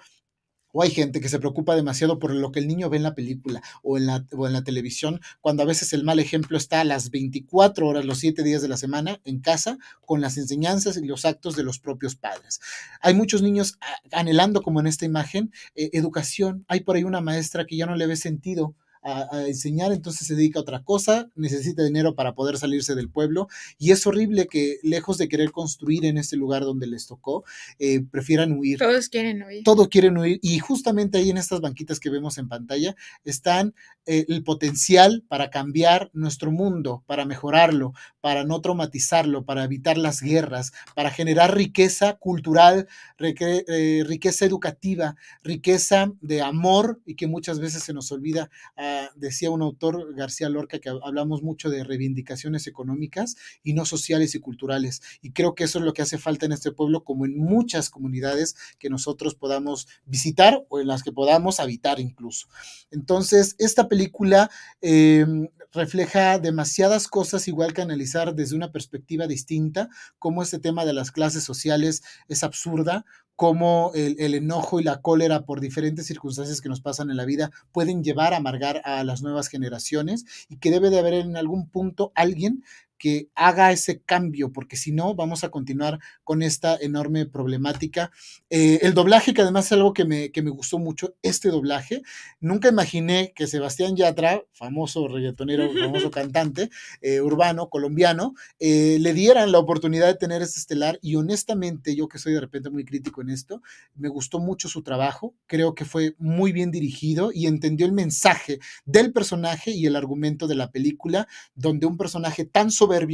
o hay gente que se preocupa demasiado por lo que el niño ve en la película o en la, o en la televisión, cuando a veces el mal ejemplo está a las 24 horas, los 7 días de la semana en casa, con las enseñanzas y los actos de los propios padres. Hay muchos niños ah, anhelando, como en esta imagen, eh, educación. Hay por ahí una maestra que ya no le ve sentido a, enseñar, entonces se dedica a otra cosa, necesita dinero para poder salirse del pueblo y es horrible que lejos de querer construir en este lugar donde les tocó, eh, prefieran huir. Todos quieren huir. Todos quieren huir y justamente ahí en estas banquitas que vemos en pantalla están eh, el potencial para cambiar nuestro mundo, para mejorarlo, para no traumatizarlo, para evitar las guerras, para generar riqueza cultural, eh, riqueza educativa, riqueza de amor y que muchas veces se nos olvida. a decía un autor, García Lorca, que hablamos mucho de reivindicaciones económicas y no sociales y culturales. Y creo que eso es lo que hace falta en este pueblo, como en muchas comunidades que nosotros podamos visitar o en las que podamos habitar incluso. Entonces, esta película em, refleja demasiadas cosas, igual que analizar desde una perspectiva distinta, cómo este tema de las clases sociales es absurda, cómo el, enojo y la cólera por diferentes circunstancias que nos pasan en la vida pueden llevar a amargar a las nuevas generaciones y que debe de haber en algún punto alguien que haga ese cambio, porque si no, vamos a continuar con esta enorme problemática. Eh, el doblaje, que además es algo que me, que me gustó mucho, este doblaje, nunca imaginé que Sebastián Yatra, famoso reggaetonero, famoso cantante eh, urbano, colombiano, eh, le dieran la oportunidad de tener este estelar y honestamente, yo que soy de repente muy crítico en esto, me gustó mucho su trabajo, creo que fue muy bien dirigido y entendió el mensaje del personaje y el argumento de la película, donde un personaje tan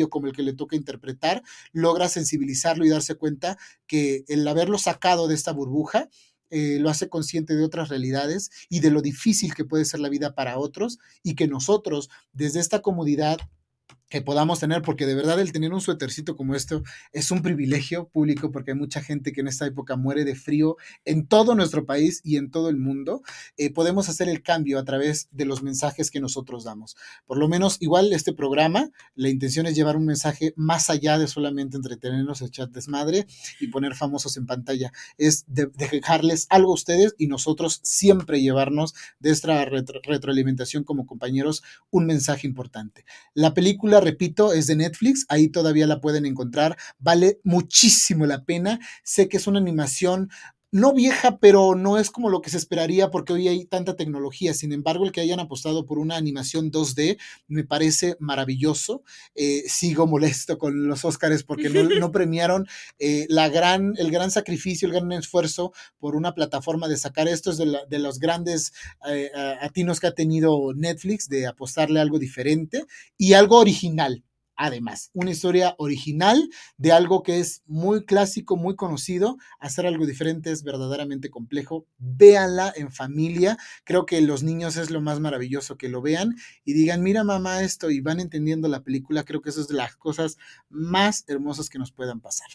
como el que le toca interpretar, logra sensibilizarlo y darse cuenta que el haberlo sacado de esta burbuja eh, lo hace consciente de otras realidades y de lo difícil que puede ser la vida para otros y que nosotros desde esta comodidad que podamos tener, porque de verdad el tener un suétercito como esto es un privilegio público, porque hay mucha gente que en esta época muere de frío en todo nuestro país y en todo el mundo, eh, podemos hacer el cambio a través de los mensajes que nosotros damos. Por lo menos, igual este programa, la intención es llevar un mensaje más allá de solamente entretenernos, echar desmadre y poner famosos en pantalla, es dejarles algo a ustedes y nosotros siempre llevarnos de esta retroalimentación como compañeros un mensaje importante. La película repito, es de Netflix, ahí todavía la pueden encontrar, vale muchísimo la pena, sé que es una animación no vieja, pero no es como lo que se esperaría porque hoy hay tanta tecnología. Sin embargo, el que hayan apostado por una animación 2D me parece maravilloso. Eh, sigo molesto con los Oscars porque no, (laughs) premiaron eh, la gran, el gran sacrificio, el gran esfuerzo por una plataforma de sacar esto. Es de, los grandes eh, atinos que ha tenido Netflix de apostarle algo diferente y algo original además. Una historia original de algo que es muy clásico, muy conocido. Hacer algo diferente es verdaderamente complejo. Véanla en familia. Creo que los niños es lo más maravilloso que lo vean y digan, mira mamá esto y van entendiendo la película. Creo que eso es de las cosas más hermosas que nos puedan pasar.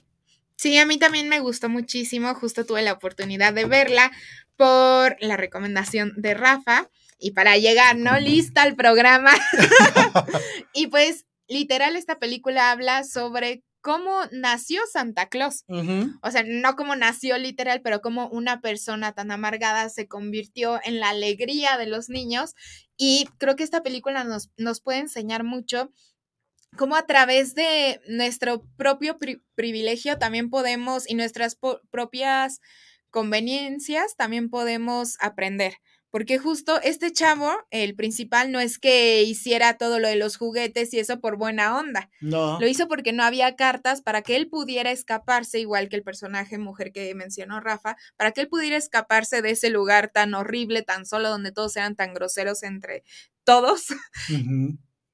Sí, a mí también me gustó muchísimo. Justo tuve la oportunidad de verla por la recomendación de Rafa y para llegar, ¿no? Lista al programa. (laughs) (laughs) y pues literal esta película habla sobre cómo nació Santa Claus. O sea, no como nació literal, pero como una persona tan amargada se convirtió en la alegría de los niños. Y creo que esta película nos, nos puede enseñar mucho cómo a través de nuestro propio privilegio también podemos y nuestras propias conveniencias también podemos aprender. Porque justo este chavo, el principal, no es que hiciera todo lo de los juguetes y eso por buena onda. No. Lo hizo porque no había cartas para que él pudiera escaparse, igual que el personaje mujer que mencionó Rafa, para que él pudiera escaparse de ese lugar tan horrible, tan solo, donde todos eran tan groseros entre todos.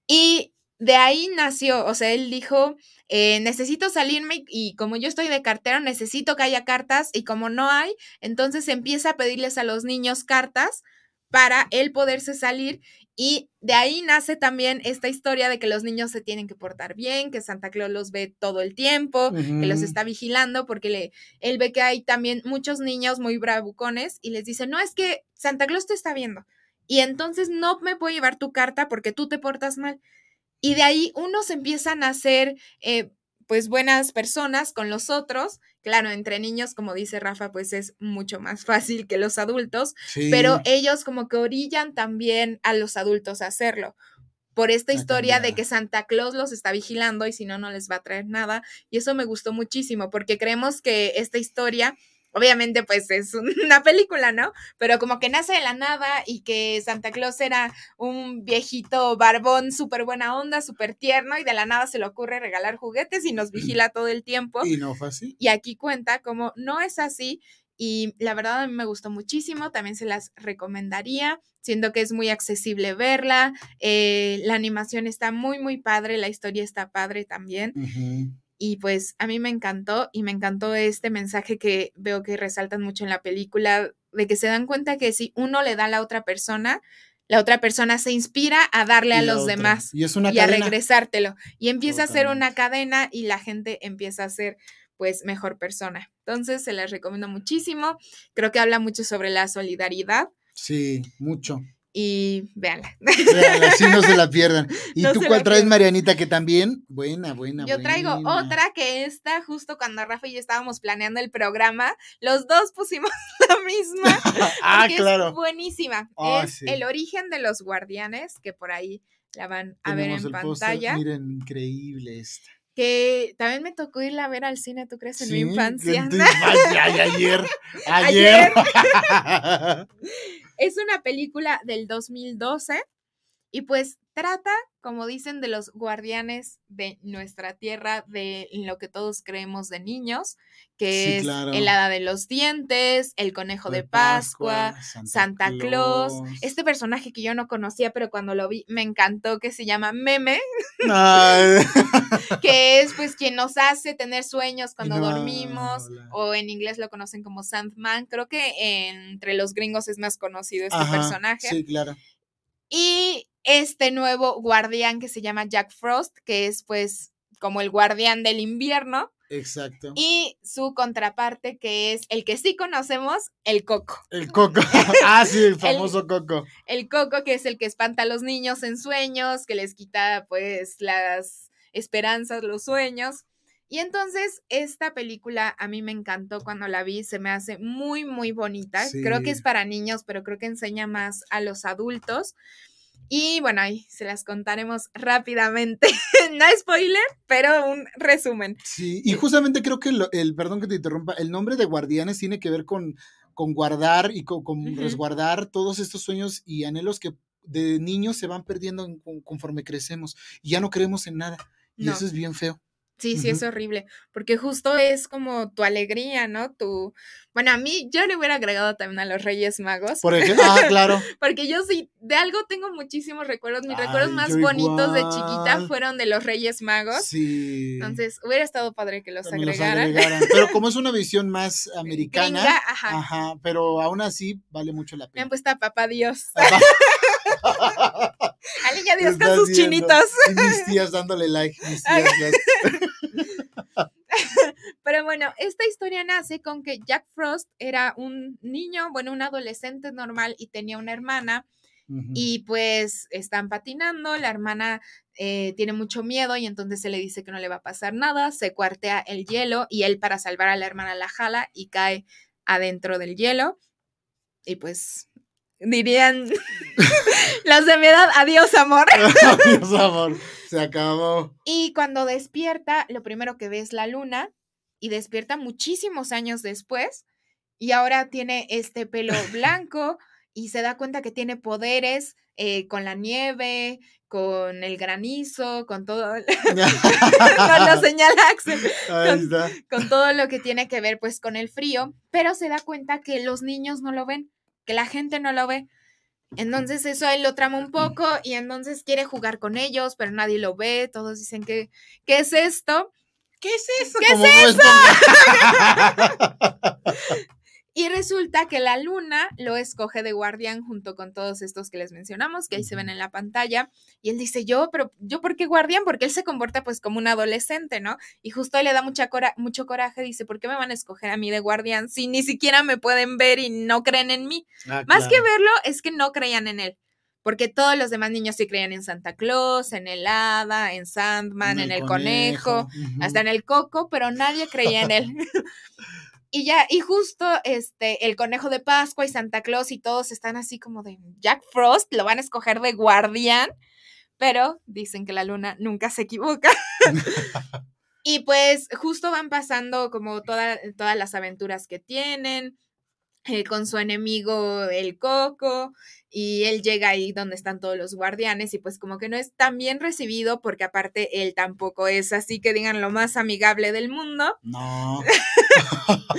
Y de ahí nació, o sea, él dijo, eh, necesito salirme y como yo estoy de cartero, necesito que haya cartas y como no hay, entonces empieza a pedirles a los niños cartas para él poderse salir y de ahí nace también esta historia de que los niños se tienen que portar bien, que Santa Claus los ve todo el tiempo, que los está vigilando, porque le, él ve que hay también muchos niños muy bravucones y les dice, no, es que Santa Claus te está viendo. Y entonces no me puedo llevar tu carta porque tú te portas mal. Y de ahí unos empiezan a ser eh, pues buenas personas con los otros. Claro, entre niños, como dice Rafa, pues es mucho más fácil que los adultos, pero ellos como que orillan también a los adultos a hacerlo por esta historia de que Santa Claus los está vigilando y si no, no les va a traer nada. Y eso me gustó muchísimo porque creemos que esta historia obviamente pues es (laughs) una película, ¿no? Pero como que nace de la nada y que Santa Claus era un viejito barbón súper buena onda, súper tierno y de la nada se le ocurre regalar juguetes y nos vigila todo el tiempo. Y no fue así. Y aquí cuenta como no es así y la verdad a mí me gustó muchísimo, también se las recomendaría, siendo que es muy accesible verla, eh, la animación está muy, muy padre, la historia está padre también. Y pues a mí me encantó y me encantó este mensaje que veo que resaltan mucho en la película, de que se dan cuenta que si uno le da a la otra persona, la otra persona se inspira a darle a los demás y, es una a regresártelo. Y empieza a ser una cadena y la gente empieza a ser pues mejor persona. Entonces se las recomiendo muchísimo. Creo que habla mucho sobre la solidaridad. Sí, mucho y véanla. Véanla, así no se la pierdan. (laughs) ¿Y tú cuál traes, Marianita, que también? Buena, buena. Yo traigo otra que está justo cuando Rafa y yo estábamos planeando el programa, los dos pusimos (laughs) la misma. (laughs) ah, claro. Es buenísima. Ah, es El origen de los guardianes, que por ahí la van a ver en pantalla. Miren, increíble esta que también me tocó irla a ver al cine, ¿tú crees? En mi infancia. En (laughs) (laughs) ayer. Ayer. ayer. (laughs) Es una película del 2012 y pues trata, como dicen, de los guardianes de nuestra tierra, de lo que todos creemos de niños, que es el hada de los dientes, el conejo de, Pascua, Santa, Claus. Este personaje que yo no conocía, pero cuando lo vi me encantó, que se llama Meme, (laughs) que es pues quien nos hace tener sueños cuando dormimos, o en inglés lo conocen como Sandman. Creo que entre los gringos es más conocido este personaje. Sí, claro. Y este nuevo guardián que se llama Jack Frost, que es pues como el guardián del invierno. Exacto. Y su contraparte, que es el que sí conocemos, el coco. El coco. (laughs) ah, sí, el famoso coco. El coco, que es el que espanta a los niños en sueños, que les quita pues las esperanzas, los sueños. Y entonces esta película a mí me encantó cuando la vi, se me hace muy, muy bonita. Creo que es para niños, pero creo que enseña más a los adultos. Y bueno, ahí se las contaremos rápidamente. (laughs) no spoiler, pero un resumen. Sí, y justamente creo que el, perdón que te interrumpa, el nombre de guardianes tiene que ver con, con guardar y con, resguardar todos estos sueños y anhelos que de niños se van perdiendo conforme crecemos y ya no creemos en nada. Y eso es bien feo. Sí, sí, es horrible, porque justo es como tu alegría, ¿no? Tu, bueno, a mí yo le hubiera agregado también a los Reyes Magos. Por ejemplo, (laughs) ah, claro. porque yo sí, de algo tengo muchísimos recuerdos, mis recuerdos más bonitos de chiquita fueron de los Reyes Magos. Sí. Entonces, hubiera estado padre que los agregaran. Pero como es (laughs) una visión más americana, ajá. ajá. pero aún así vale mucho la pena. Me han puesto a Papá Dios. A (laughs) niña Dios con sus chinitos. Y mis tías dándole like, mis tías. (laughs) Pero bueno, esta historia nace con que Jack Frost era un niño, bueno, un adolescente normal y tenía una hermana y pues están patinando, la hermana eh, tiene mucho miedo y entonces se le dice que no le va a pasar nada, se cuartea el hielo y él para salvar a la hermana la jala y cae adentro del hielo y pues dirían (laughs) los de mi edad, adiós amor. (laughs) Adiós, amor. Se acabó. Y cuando despierta, lo primero que ve es la luna y despierta muchísimos años después y ahora tiene este pelo (laughs) blanco y se da cuenta que tiene poderes eh, con la nieve, con el granizo, con todo, no lo señala Axel, está. con todo lo que tiene que ver pues con el frío, pero se da cuenta que los niños no lo ven, que la gente no lo ve. Entonces eso él lo trama un poco y entonces quiere jugar con ellos, pero nadie lo ve, todos dicen que, ¿qué es esto? ¿Qué es eso? ¿Qué es no (laughs) (laughs) Y resulta que la luna lo escoge de guardián junto con todos estos que les mencionamos, que ahí se ven en la pantalla. Y él dice, yo, pero yo, ¿por qué guardián? Porque él se comporta pues como un adolescente, ¿no? Y justo ahí le da mucha cora mucho coraje, dice, ¿por qué me van a escoger a mí de guardián si ni siquiera me pueden ver y no creen en mí? Ah, Más que verlo, es que no creían en él. Porque todos los demás niños sí creían en Santa Claus, en el hada, en Sandman, en el, conejo, hasta en el coco, pero nadie creía en él. (laughs) y ya, y justo este, el conejo de Pascua y Santa Claus y todos están así como de Jack Frost, lo van a escoger de guardián, pero dicen que la luna nunca se equivoca. (laughs) y pues justo van pasando como toda- todas las aventuras que tienen. Eh, con su enemigo el coco y él llega ahí donde están todos los guardianes y pues como que no es tan bien recibido porque aparte él tampoco es así que digan lo más amigable del mundo No. (laughs)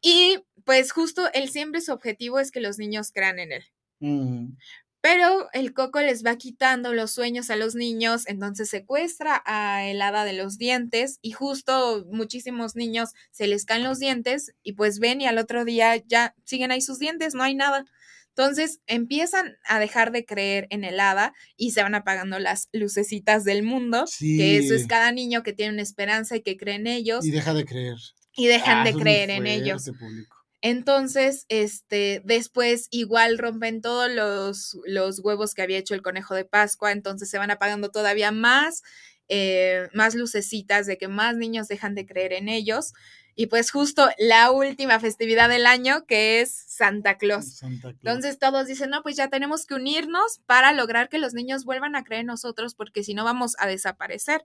y pues justo él siempre su objetivo es que los niños crean en él. Mm. Pero el coco les va quitando los sueños a los niños, entonces secuestra a el hada de los dientes y justo muchísimos niños se les caen los dientes y pues ven y al otro día ya siguen ahí sus dientes, no hay nada. Entonces empiezan a dejar de creer en el hada y se van apagando las lucecitas del mundo, que eso es Sí. cada niño que tiene una esperanza y que cree en ellos Y deja de creer. y dejan Ah, de creer en ellos. público. Entonces, este, después igual rompen todos los, los huevos que había hecho el conejo de Pascua, entonces se van apagando todavía más, eh, más lucecitas de que más niños dejan de creer en ellos. Y pues justo la última festividad del año, que es Santa Claus. Santa Claus. Entonces todos dicen, no, pues ya tenemos que unirnos para lograr que los niños vuelvan a creer en nosotros, porque si no vamos a desaparecer.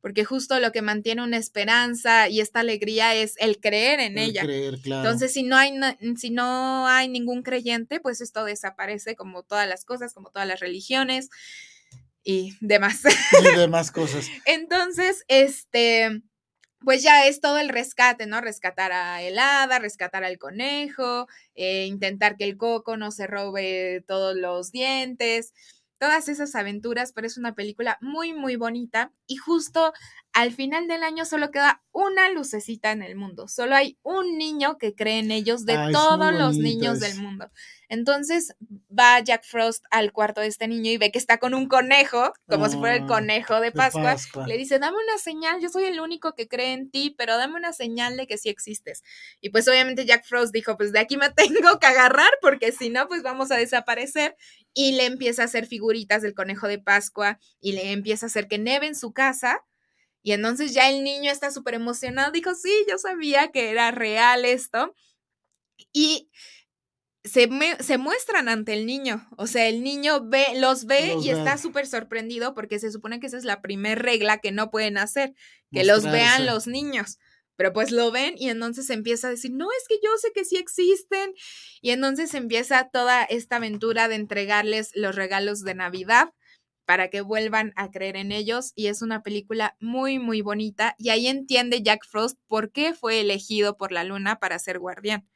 Porque justo lo que mantiene una esperanza y esta alegría es el creer en El ella. creer, claro. Entonces, si no hay si no hay ningún creyente, pues esto desaparece como todas las cosas, como todas las religiones y demás. y (laughs) demás cosas. Entonces, este, pues ya es todo el rescate, ¿no? Rescatar a el hada, rescatar al conejo, eh, intentar que el coco no se robe todos los dientes, todas esas aventuras, pero es una película muy, muy bonita. Y justo al final del año solo queda una lucecita en el mundo, solo hay un niño que cree en ellos de Ay, todos los niños del mundo. Entonces va Jack Frost al cuarto de este niño y ve que está con un conejo, como si fuera el Ah, conejo de de Pascua. Pascua. Le dice, dame una señal, yo soy el único que cree en ti, pero dame una señal de que sí existes. Y pues obviamente Jack Frost dijo, pues de aquí me (laughs) tengo que agarrar porque si no, pues vamos a desaparecer. Y le empieza a hacer figuritas del conejo de Pascua y le empieza a hacer que neve en su casa. Y entonces ya el niño está súper emocionado, dijo, sí, yo sabía que era real esto. Y se, me- se muestran ante el niño. O sea, el niño ve, los ve Los y está súper sorprendido porque se supone que esa es la primera regla que no pueden hacer, que los vean los niños. Pero pues lo ven y entonces empieza a decir, no, es que yo sé que sí existen. Y entonces empieza toda esta aventura de entregarles los regalos de Navidad para que vuelvan a creer en ellos. Y es una película muy, muy bonita. Y ahí entiende Jack Frost por qué fue elegido por la luna para ser guardián.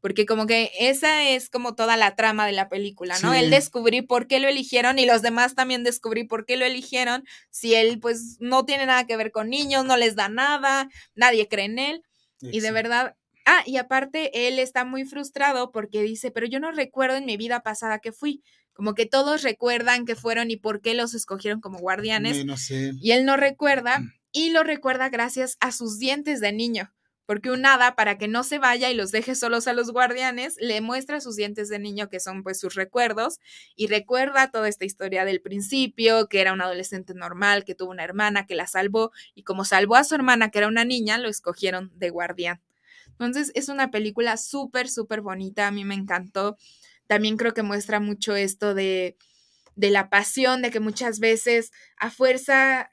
Porque como que esa es como toda la trama de la película, ¿no? Sí. Él descubrí por qué lo eligieron y los demás también descubrí por qué lo eligieron. Si él pues no tiene nada que ver con niños, no les da nada, nadie cree en él. Y de verdad, ah, y aparte él está muy frustrado porque dice, pero yo no recuerdo en mi vida pasada que fui. Como que todos recuerdan que fueron y por qué los escogieron como guardianes. Menos él. Y él no recuerda Mm. y lo recuerda gracias a sus dientes de niño. porque un hada, para que no se vaya y los deje solos a los guardianes, le muestra sus dientes de niño, que son pues sus recuerdos, y recuerda toda esta historia del principio, que era un adolescente normal, que tuvo una hermana que la salvó, y como salvó a su hermana, que era una niña, lo escogieron de guardián. Entonces es una película súper, súper bonita, a mí me encantó. También creo que muestra mucho esto de, de la pasión, de que muchas veces a fuerza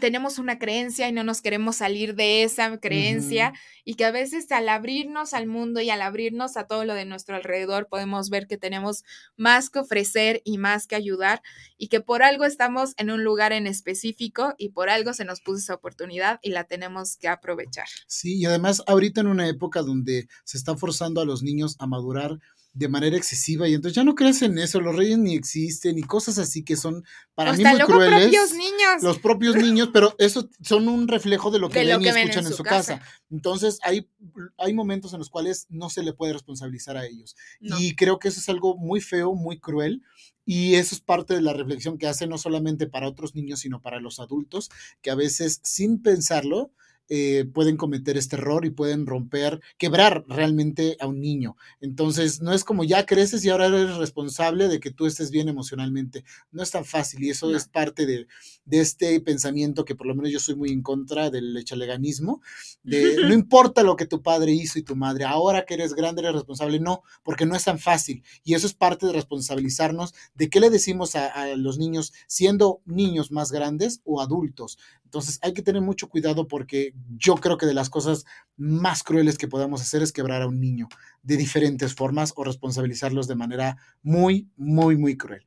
tenemos una creencia y no nos queremos salir de esa creencia y que a veces al abrirnos al mundo y al abrirnos a todo lo de nuestro alrededor podemos ver que tenemos más que ofrecer y más que ayudar y que por algo estamos en un lugar en específico y por algo se nos puso esa oportunidad y la tenemos que aprovechar. Sí, y además ahorita en una época donde se está forzando a los niños a madurar, de manera excesiva y entonces ya no crees en eso, los reyes ni existen y cosas así que son para mí muy los propios niños. Los propios niños, pero eso son un reflejo de lo que ven y escuchan en su, casa. Entonces hay, hay momentos en los cuales no se le puede responsabilizar a ellos. Y creo que eso es algo muy feo, muy cruel. Y eso es parte de la reflexión que hace no solamente para otros niños, sino para los adultos, que a veces sin pensarlo, eh, pueden cometer este error y pueden romper, quebrar realmente a un niño. Entonces, no es como ya creces y ahora eres responsable de que tú estés bien emocionalmente. No es tan fácil y eso es parte de, este pensamiento que por lo menos yo soy muy en contra del echaleganismo, de no (laughs) importa lo que tu padre hizo y tu madre, ahora que eres grande eres responsable. No, porque no es tan fácil y eso es parte de responsabilizarnos de qué le decimos a, a los niños siendo niños más grandes o adultos. Entonces hay que tener mucho cuidado porque yo creo que de las cosas más crueles que podamos hacer es quebrar a un niño de diferentes formas o responsabilizarlos de manera muy, muy, muy cruel.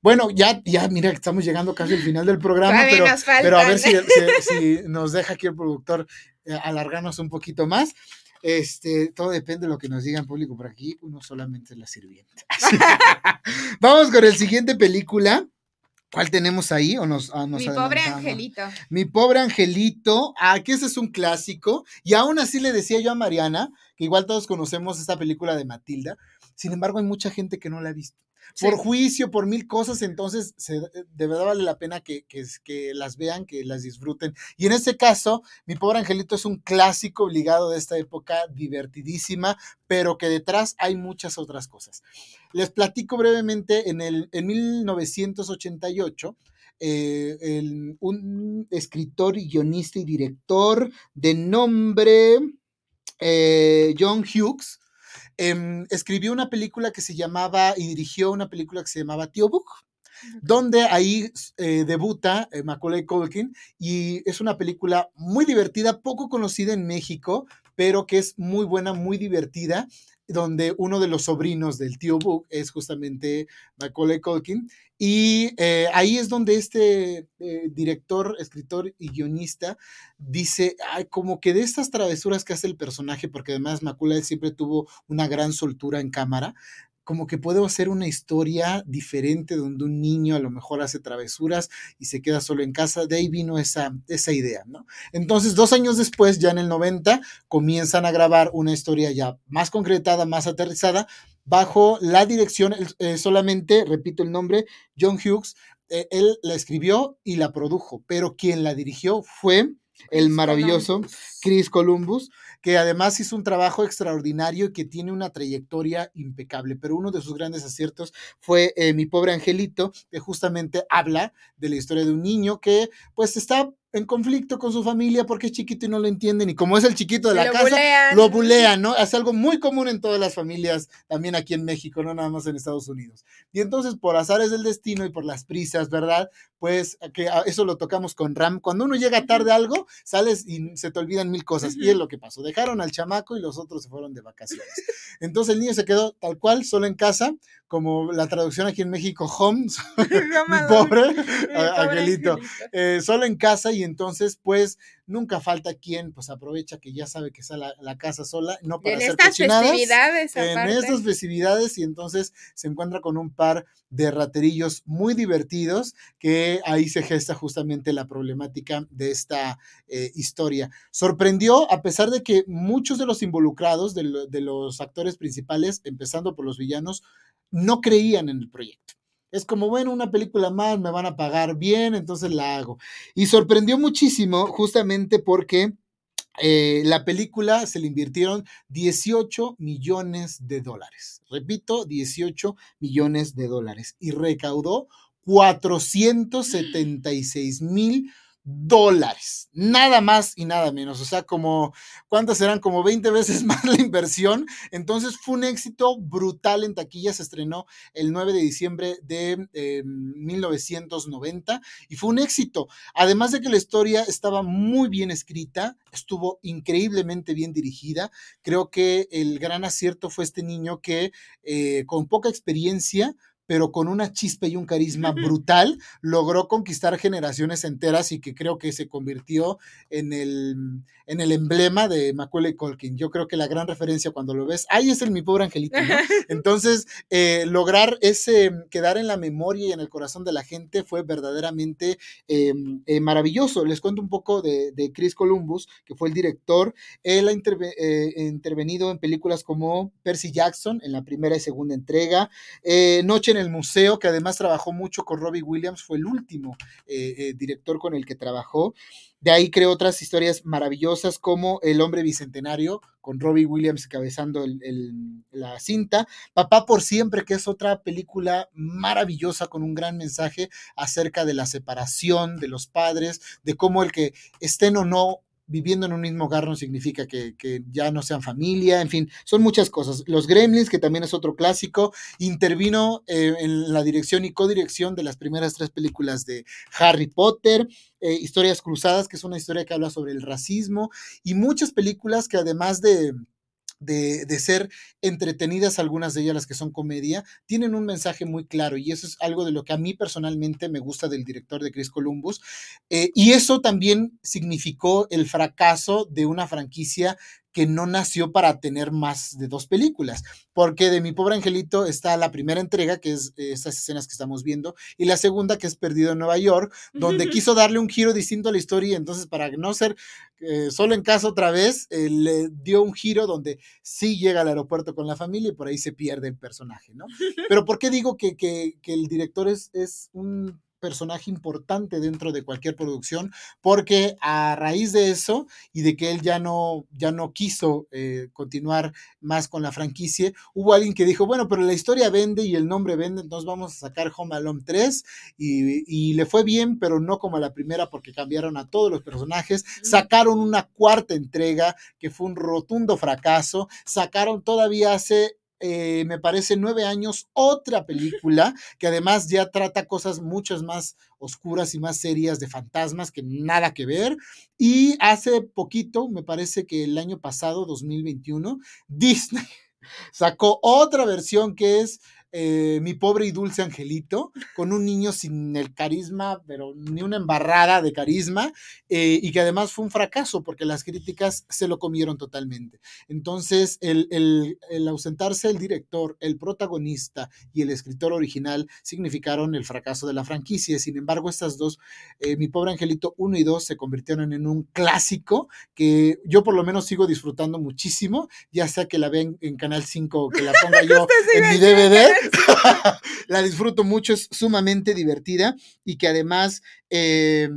Bueno, ya, ya, mira, estamos llegando casi al final del programa, pero, pero, a ver si, si, nos deja aquí el productor eh, alargarnos un poquito más. Este, todo depende de lo que nos diga el público por aquí, uno solamente es la sirvienta. (laughs) Vamos con el siguiente película. ¿Cuál tenemos ahí? ¿O nos, ah, Mi pobre angelito. Mi pobre angelito. Ah, que ese es un clásico. Y aún así le decía yo a Mariana, que igual todos conocemos esta película de Matilda. Sin embargo, hay mucha gente que no la ha visto. Por juicio, por mil cosas, entonces de verdad vale la pena que, que, las vean, que las disfruten. Y en este caso, Mi pobre angelito es un clásico obligado de esta época, divertidísima, pero que detrás hay muchas otras cosas. Les platico brevemente, en, el, en 1988, eh, un escritor, guionista y director de nombre eh, John Hughes, Em, escribió una película que se llamaba y dirigió una película que se llamaba Tío Book, donde ahí eh, debuta eh, Macaulay Culkin y es una película muy divertida, poco conocida en México, pero que es muy buena, muy divertida donde uno de los sobrinos del tío Book es justamente Macaulay Culkin. Y eh, ahí es donde este eh, director, escritor y guionista dice, como que de estas travesuras que hace el personaje, porque además Macaulay siempre tuvo una gran soltura en cámara, como que puedo hacer una historia diferente donde un niño a lo mejor hace travesuras y se queda solo en casa. De ahí vino esa, esa idea, ¿no? Entonces, dos años después, ya en el 90, comienzan a grabar una historia ya más concretada, más aterrizada, bajo la dirección, eh, solamente, repito el nombre, John Hughes. Eh, él la escribió y la produjo, pero quien la dirigió fue el maravilloso Chris Columbus que además hizo un trabajo extraordinario y que tiene una trayectoria impecable. Pero uno de sus grandes aciertos fue eh, Mi pobre angelito, que justamente habla de la historia de un niño que pues está en conflicto con su familia porque es chiquito y no lo entienden. Y como es el chiquito de la casa, lo bulean, ¿no? Es algo muy común en todas las familias, también aquí en México, no nada más en Estados Unidos. Y entonces, por azares del destino y por las prisas, ¿verdad? Pues que eso lo tocamos con Ram. Cuando uno llega tarde a algo, sales y se te olvidan mil cosas. Y es lo que pasó. Dejaron al chamaco y los otros se fueron de vacaciones. Entonces el niño se quedó tal cual, solo en casa, como la traducción aquí en México, home, (laughs) mi (laughs) pobre (laughs) angelito, eh, solo en casa y entonces pues nunca falta quien pues aprovecha que ya sabe que está la, casa sola, no para en hacer estas festividades. En estas festividades y entonces se encuentra con un par de raterillos muy divertidos que ahí se gesta justamente la problemática de esta eh, historia. Sorprendió a pesar de que muchos de los involucrados, de, de los actores principales, empezando por los villanos, no creían en el proyecto. Es como, bueno, una película más, me van a pagar bien, entonces la hago. Y sorprendió muchísimo justamente porque eh, la película se le invirtieron 18 millones de dólares. Repito, 18 millones de dólares. Y recaudó 476 mil dólares, nada más y nada menos, o sea, como, ¿cuántas serán? Como 20 veces (laughs) más la inversión, entonces fue un éxito brutal en taquilla, se estrenó el 9 de diciembre de 1990 y fue un éxito, además de que la historia estaba muy bien escrita, estuvo increíblemente bien dirigida, creo que el gran acierto fue este niño que eh, con poca experiencia, pero con una chispa y un carisma brutal, logró conquistar generaciones enteras y que creo que se convirtió en el, en el emblema de Macaulay Culkin. Yo creo que la gran referencia cuando lo ves, ahí es el mi pobre angelito, ¿no? (laughs) Entonces, eh, lograr ese, quedar en la memoria y en el corazón de la gente fue verdaderamente eh, eh, maravilloso. Les cuento un poco de, de, Chris Columbus, que fue el director. Él ha interve, intervenido en películas como Percy Jackson, en la primera y segunda entrega, Noche en el museo, que además trabajó mucho con Robbie Williams, fue el último eh, eh, director con el que trabajó. De ahí creó otras historias maravillosas como El hombre bicentenario, con Robbie Williams cabezando el, la cinta. Papá por siempre, que es otra película maravillosa con un gran mensaje acerca de la separación de los padres, de cómo el que estén o no viviendo en un mismo hogar no significa que, que, ya no sean familia, en fin, son muchas cosas. Los Gremlins, que también es otro clásico, intervino eh, en la dirección y codirección de las primeras tres películas de Harry Potter, eh, Historias Cruzadas, que es una historia que habla sobre el racismo, y muchas películas que además de de, de, ser entretenidas, algunas de ellas las que son comedia, tienen un mensaje muy claro y eso es algo de lo que a mí personalmente me gusta del director de Chris Columbus. Eh, y eso también significó el fracaso de una franquicia que no nació para tener más de dos películas, porque de Mi Pobre Angelito está la primera entrega, que es eh, estas escenas que estamos viendo, y la segunda, que es Perdido en Nueva York, donde quiso darle un giro distinto a la historia, y entonces para no ser eh, solo en casa otra vez, eh, le dio un giro donde sí llega al aeropuerto con la familia y por ahí se pierde el personaje, ¿no? (laughs) Pero ¿por qué digo que, que, que el director es, es un personaje importante dentro de cualquier producción, porque a raíz de eso y de que él ya no, ya no quiso eh, continuar más con la franquicia, hubo alguien que dijo, bueno, pero la historia vende y el nombre vende, entonces vamos a sacar Home Alone 3 y, y le fue bien, pero no como a la primera porque cambiaron a todos los personajes, sacaron una cuarta entrega que fue un rotundo fracaso, sacaron todavía hace eh, me parece, nueve años, otra película que además ya trata cosas muchas más oscuras y más serias de fantasmas que nada que ver. Y hace poquito, me parece que el año pasado, 2021, (laughs) Disney sacó otra versión que es eh, Mi pobre y dulce angelito, con un niño sin el carisma, pero ni una embarrada de carisma, eh, y que además fue un fracaso porque las críticas se lo comieron totalmente. Entonces, el, el, el ausentarse el director, el protagonista y el escritor original significaron el fracaso de la franquicia. Sin embargo, estas dos, eh, Mi pobre angelito 1 y 2, se convirtieron en un clásico que yo por lo menos sigo disfrutando muchísimo, ya sea que la ven en Canal 5 o que la ponga (laughs) yo en mi DVD. (laughs) la disfruto mucho, es sumamente divertida y que además, eh,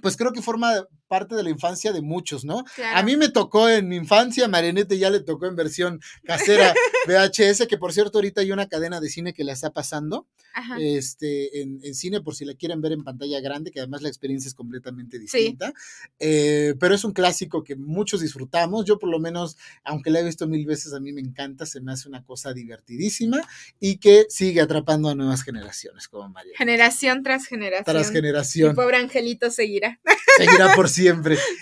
pues creo que forma parte de la infancia de muchos, ¿no? Claro. A mí me tocó en mi infancia, Marianete ya le tocó en versión casera (laughs) VHS, que por cierto ahorita hay una cadena de cine que la está pasando Ajá. este, en, en, cine por si la quieren ver en pantalla grande, que además la experiencia es completamente distinta. Sí. Eh, pero es un clásico que muchos disfrutamos, yo por lo menos, aunque la he visto mil veces, a mí me encanta, se me hace una cosa divertidísima y que sigue atrapando a nuevas generaciones como María. Generación tras generación. Tras generación. Mi pobre angelito seguirá. Seguirá por siempre.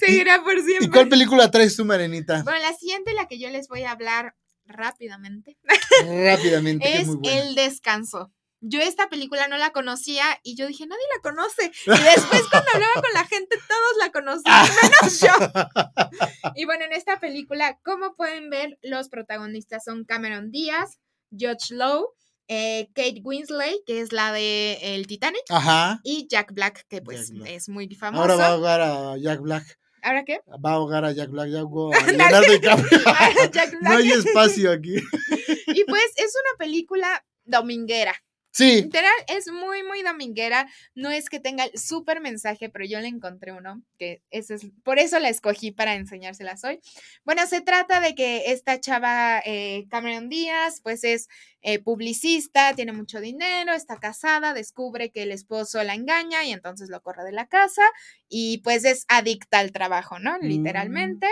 Seguirá por siempre. ¿Y cuál película traes tú, Marenita? Bueno, la siguiente, la que yo les voy a hablar rápidamente. Rápidamente, es El Descanso. Yo esta película no la conocía y yo dije, nadie la conoce. Y después cuando hablaba con la gente, todos la conocían, menos yo. (laughs) Y bueno, en esta película, como pueden ver, los protagonistas son Cameron Díaz, George Lowe, eh, Kate Winslet, que es la de El Titanic, Ajá. y Jack Black, que pues Black. es muy famoso. Ahora va a ahogar a Jack Black. ¿Ahora qué? Va a ahogar a Jack Black, ya ahogó (laughs) a Leonardo DiCaprio. (laughs) (laughs) no hay espacio aquí. y pues es una película dominguera. Sí. Literal, es muy, muy dominguera. No es que tenga el súper mensaje, pero yo le encontré uno, que ese es, por eso la escogí para enseñárselas hoy. Bueno, se trata de que esta chava, eh, Cameron Díaz, pues es eh, publicista, tiene mucho dinero, está casada, descubre que el esposo la engaña y entonces lo corre de la casa y pues es adicta al trabajo, ¿no? Mm. Literalmente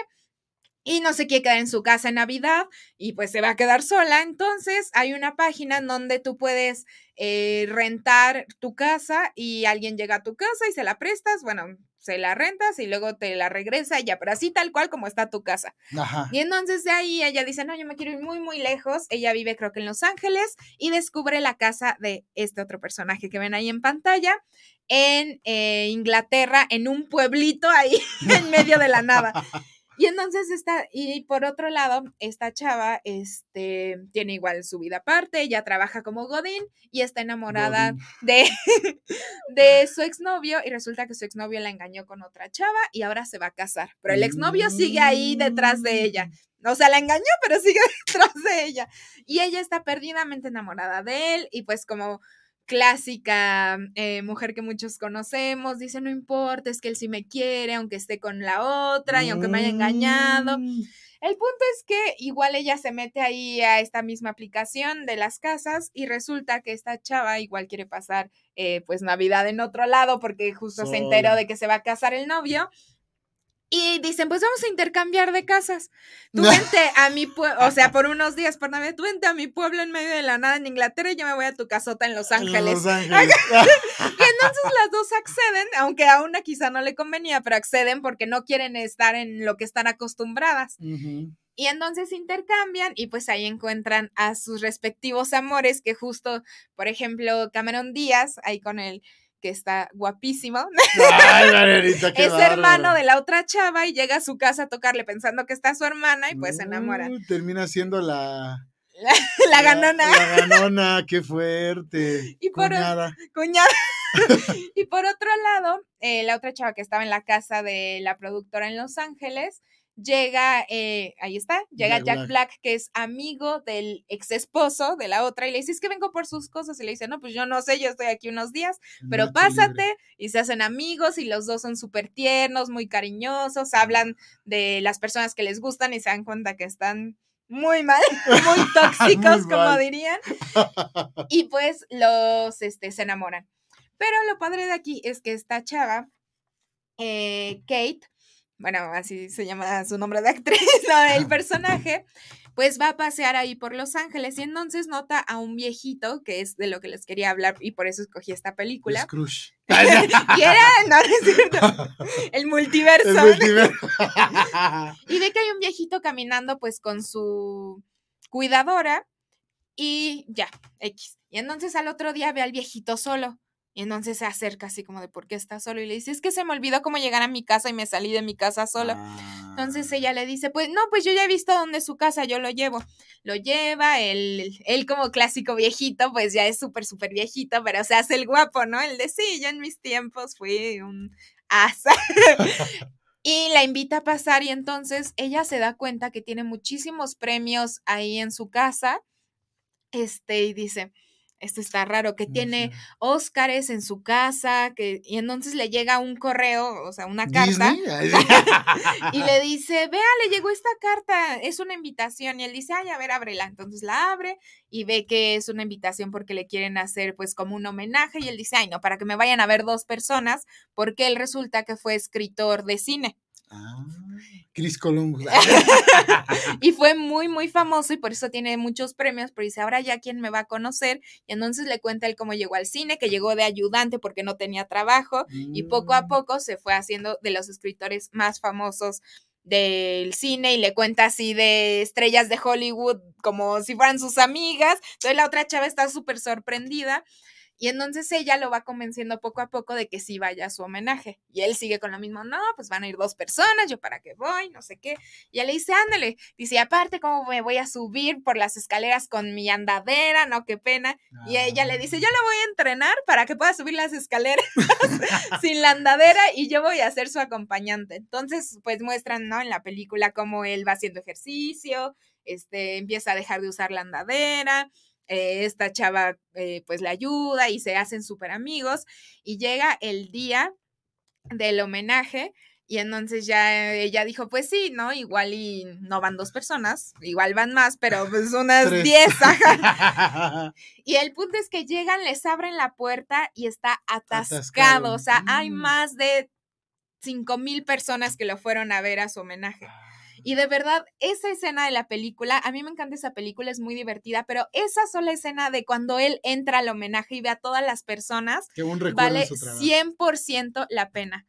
y no se quiere quedar en su casa en Navidad y pues se va a quedar sola. Entonces hay una página en donde tú puedes eh, rentar tu casa y alguien llega a tu casa y se la prestas, bueno, se la rentas y luego te la regresa y ya, pero así tal cual como está tu casa. Ajá. Y entonces de ahí ella dice, no, yo me quiero ir muy, muy lejos. Ella vive creo que en Los Ángeles y descubre la casa de este otro personaje que ven ahí en pantalla en eh, Inglaterra, en un pueblito ahí (laughs) en medio de la nada. Y entonces está, y por otro lado, esta chava, este, tiene igual su vida aparte, ella trabaja como Godín y está enamorada Godín. de, (laughs) de su exnovio y resulta que su exnovio la engañó con otra chava y ahora se va a casar, pero el exnovio sigue ahí detrás de ella. O sea, la engañó, pero sigue (laughs) detrás de ella. Y ella está perdidamente enamorada de él y pues como clásica eh, mujer que muchos conocemos, dice, no importa, es que él sí me quiere, aunque esté con la otra y aunque me haya engañado. Mm. El punto es que igual ella se mete ahí a esta misma aplicación de las casas y resulta que esta chava igual quiere pasar eh, pues Navidad en otro lado porque justo se enteró de que se va a casar el novio. Y dicen, pues vamos a intercambiar de casas. Tú vente a mi pueblo, o sea, (laughs) por unos días por Navidad, tú vente a mi pueblo en medio de la nada en Inglaterra y yo me voy a tu casota en Los Ángeles. Los Ángeles. (laughs) Y (laughs) entonces las dos acceden, aunque a una quizá no le convenía, pero acceden porque no quieren estar en lo que están acostumbradas. Y entonces intercambian y pues ahí encuentran a sus respectivos amores, que justo, por ejemplo, Cameron Díaz, ahí con el que está guapísimo, Ay, (laughs) Marianita, qué es hermano de la otra chava y llega a su casa a tocarle pensando que está su hermana y pues se enamora. Uh, termina siendo la. La (laughs) ganona, La ganona, (laughs) qué fuerte. Y por- Cuñada. cuñada. y por otro lado, eh, la otra chava que estaba en la casa de la productora en Los Ángeles, llega, eh, ahí está, llega Jack Jack, Black. Black. que es amigo del ex esposo de la otra, y le dice, es que vengo por sus cosas, y le dice, no, pues yo no sé, yo estoy aquí unos días, pero libre. pásate, y se hacen amigos, y los dos son súper tiernos, muy cariñosos, hablan de las personas que les gustan y se dan cuenta que están muy mal, (laughs) (laughs) muy tóxicos, Muy como mal. dirían, (laughs) y pues los, este, se enamoran. Pero lo padre de aquí es que esta chava, eh, Kate, bueno, así se llama su nombre de actriz, (laughs) ¿no? el personaje, pues va a pasear ahí por Los Ángeles y entonces nota a un viejito, que es de lo que les quería hablar y por eso escogí esta película. Scrooge. (laughs) Y era, no, no es cierto, el multiverso. El multiverso. (laughs) Y ve que hay un viejito caminando pues con su cuidadora y ya, X. Y entonces al otro día ve al viejito solo. Y entonces se acerca así como de por qué está solo y le dice, es que se me olvidó cómo llegar a mi casa y me salí de mi casa sola. Entonces Ah. ella le dice, pues no, pues yo ya he visto dónde es su casa, yo lo llevo. Lo lleva, él, él como clásico viejito, pues ya es súper, súper viejito, pero se hace el guapo, ¿no? El de sí, yo en mis tiempos fui un asa. (laughs) (laughs) y la invita a pasar y entonces ella se da cuenta que tiene muchísimos premios ahí en su casa. Este, y dice, esto está raro, que tiene Óscares en su casa, que, y entonces le llega un correo, o sea, una carta, (laughs) y le dice, vea, le llegó esta carta, es una invitación. Y él dice, ay, a ver, ábrela. Entonces la abre y ve que es una invitación porque le quieren hacer pues como un homenaje. Y él dice, ay, no, para que me vayan a ver dos personas, porque él resulta que fue escritor de cine. Ah, Chris Columbus. (laughs) (laughs) Y fue muy, muy famoso y por eso tiene muchos premios, pero dice, ahora ya quién me va a conocer. Y entonces le cuenta él cómo llegó al cine, que llegó de ayudante porque no tenía trabajo. y poco a Mm. poco se fue haciendo de los escritores más famosos del cine y le cuenta así de estrellas de Hollywood como si fueran sus amigas. Entonces la otra chava está súper sorprendida y entonces ella lo va convenciendo poco a poco de que sí vaya a su homenaje. Y él sigue con lo mismo, no, pues van a ir dos personas, yo para qué voy, no sé qué. Y ella le dice, ándale. Dice, "Y aparte, ¿cómo me voy a subir por las escaleras con mi andadera? No, qué pena. Y ella le dice, yo la voy a entrenar para que pueda subir las escaleras (laughs) sin la andadera y yo voy a ser su acompañante. Entonces, pues muestran, ¿no? En la película cómo él va haciendo ejercicio, este, empieza a dejar de usar la andadera, eh, esta chava eh, pues le ayuda y se hacen súper amigos y llega el día del homenaje y entonces ya ella dijo, pues sí, ¿no? Igual y no van dos personas, igual van más, pero pues unas diez. (laughs) y el punto es que llegan, les abren la puerta y está atascado. O sea, hay mm. más de cinco mil personas que lo fueron a ver a su homenaje. Y de verdad, esa escena de la película, a mí me encanta esa película, es muy divertida, pero esa sola escena de cuando él entra al homenaje y ve a todas las personas, vale 100% la pena.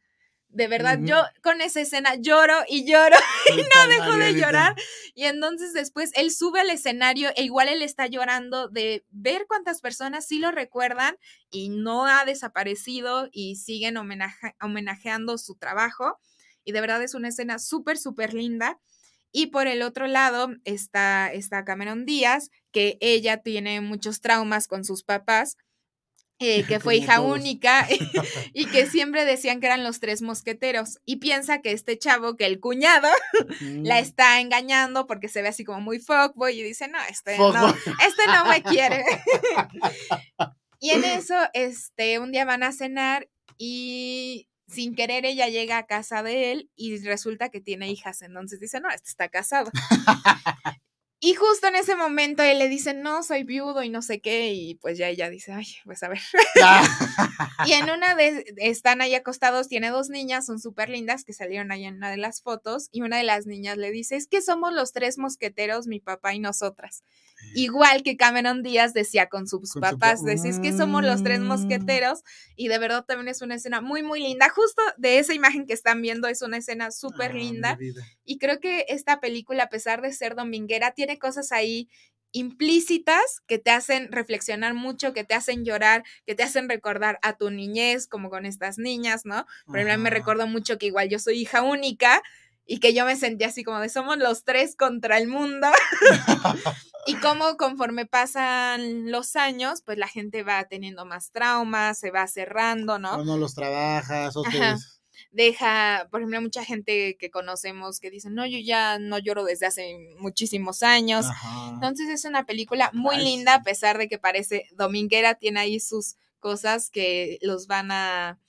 De verdad, yo con esa escena lloro y lloro (laughs) y no dejo de llorar. Y entonces después él sube al escenario e igual él está llorando de ver cuántas personas sí lo recuerdan y no ha desaparecido y siguen homenajeando su trabajo. Y de verdad es una escena súper, súper linda. Y por el otro lado está, está Cameron Díaz, que ella tiene muchos traumas con sus papás eh, (laughs) que fue hija única (laughs) (laughs) y que siempre decían que eran los tres mosqueteros y piensa que este chavo, que el cuñado, la está engañando porque se ve así como muy fuckboy y dice, no, este no, este no me quiere. y en eso, este, un día van a cenar y sin querer ella llega a casa de él y resulta que tiene hijas, entonces dice, no, este está casado. Y justo en ese momento él le dice, no, soy viudo y no sé qué, y pues ya ella dice, ay, pues a ver. (laughs) y en una de, están ahí acostados, tiene dos niñas, son súper lindas, que salieron ahí en una de las fotos, y una de las niñas le dice, es que somos los tres mosqueteros, mi papá y nosotras. Igual que Cameron Díaz decía con sus papás, decís es que somos los tres mm. mosqueteros, y de verdad también es una escena muy, muy linda. Justo de esa imagen que están viendo es una escena súper ah, linda. Y creo que esta película, a pesar de ser dominguera, tiene cosas ahí implícitas que te hacen reflexionar mucho, que te hacen llorar, que te hacen recordar a tu niñez, como con estas niñas, ¿no? Por ejemplo, me recuerdo mucho que igual yo soy hija única y que yo me sentía así como de somos los tres contra el mundo. (laughs) y como conforme pasan los años, pues la gente va teniendo más traumas, se va cerrando, ¿no? O no los trabajas, otros deja, por ejemplo, mucha gente que conocemos que dicen, no, yo ya no lloro desde hace muchísimos años. Entonces es una película muy linda, a pesar de que parece dominguera, tiene ahí sus cosas que los van a,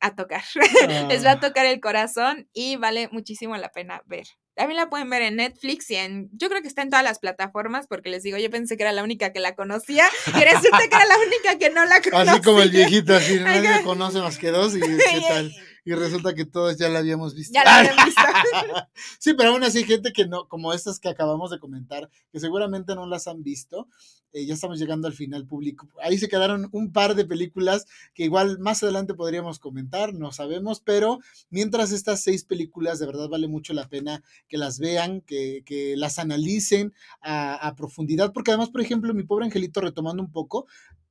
a tocar. (laughs) Les va a ah. tocar el corazón y vale muchísimo la pena ver. También la pueden ver en Netflix y en. Yo creo que está en todas las plataformas, porque les digo, yo pensé que era la única que la conocía, (laughs) y resulta que era la única que no la conocía. Así como el viejito, así nadie conoce más que dos, y (laughs) qué tal y resulta que todos ya la habíamos visto. Ya la habían visto. (laughs) sí, pero aún así hay gente que no, como estas que acabamos de comentar, que seguramente no las han visto. Eh, ya estamos llegando al final público. Ahí se quedaron un par de películas que igual más adelante podríamos comentar, no sabemos, pero mientras estas seis películas de verdad vale mucho la pena que las vean, que, que las analicen a, a profundidad, porque además, por ejemplo, mi pobre angelito, retomando un poco,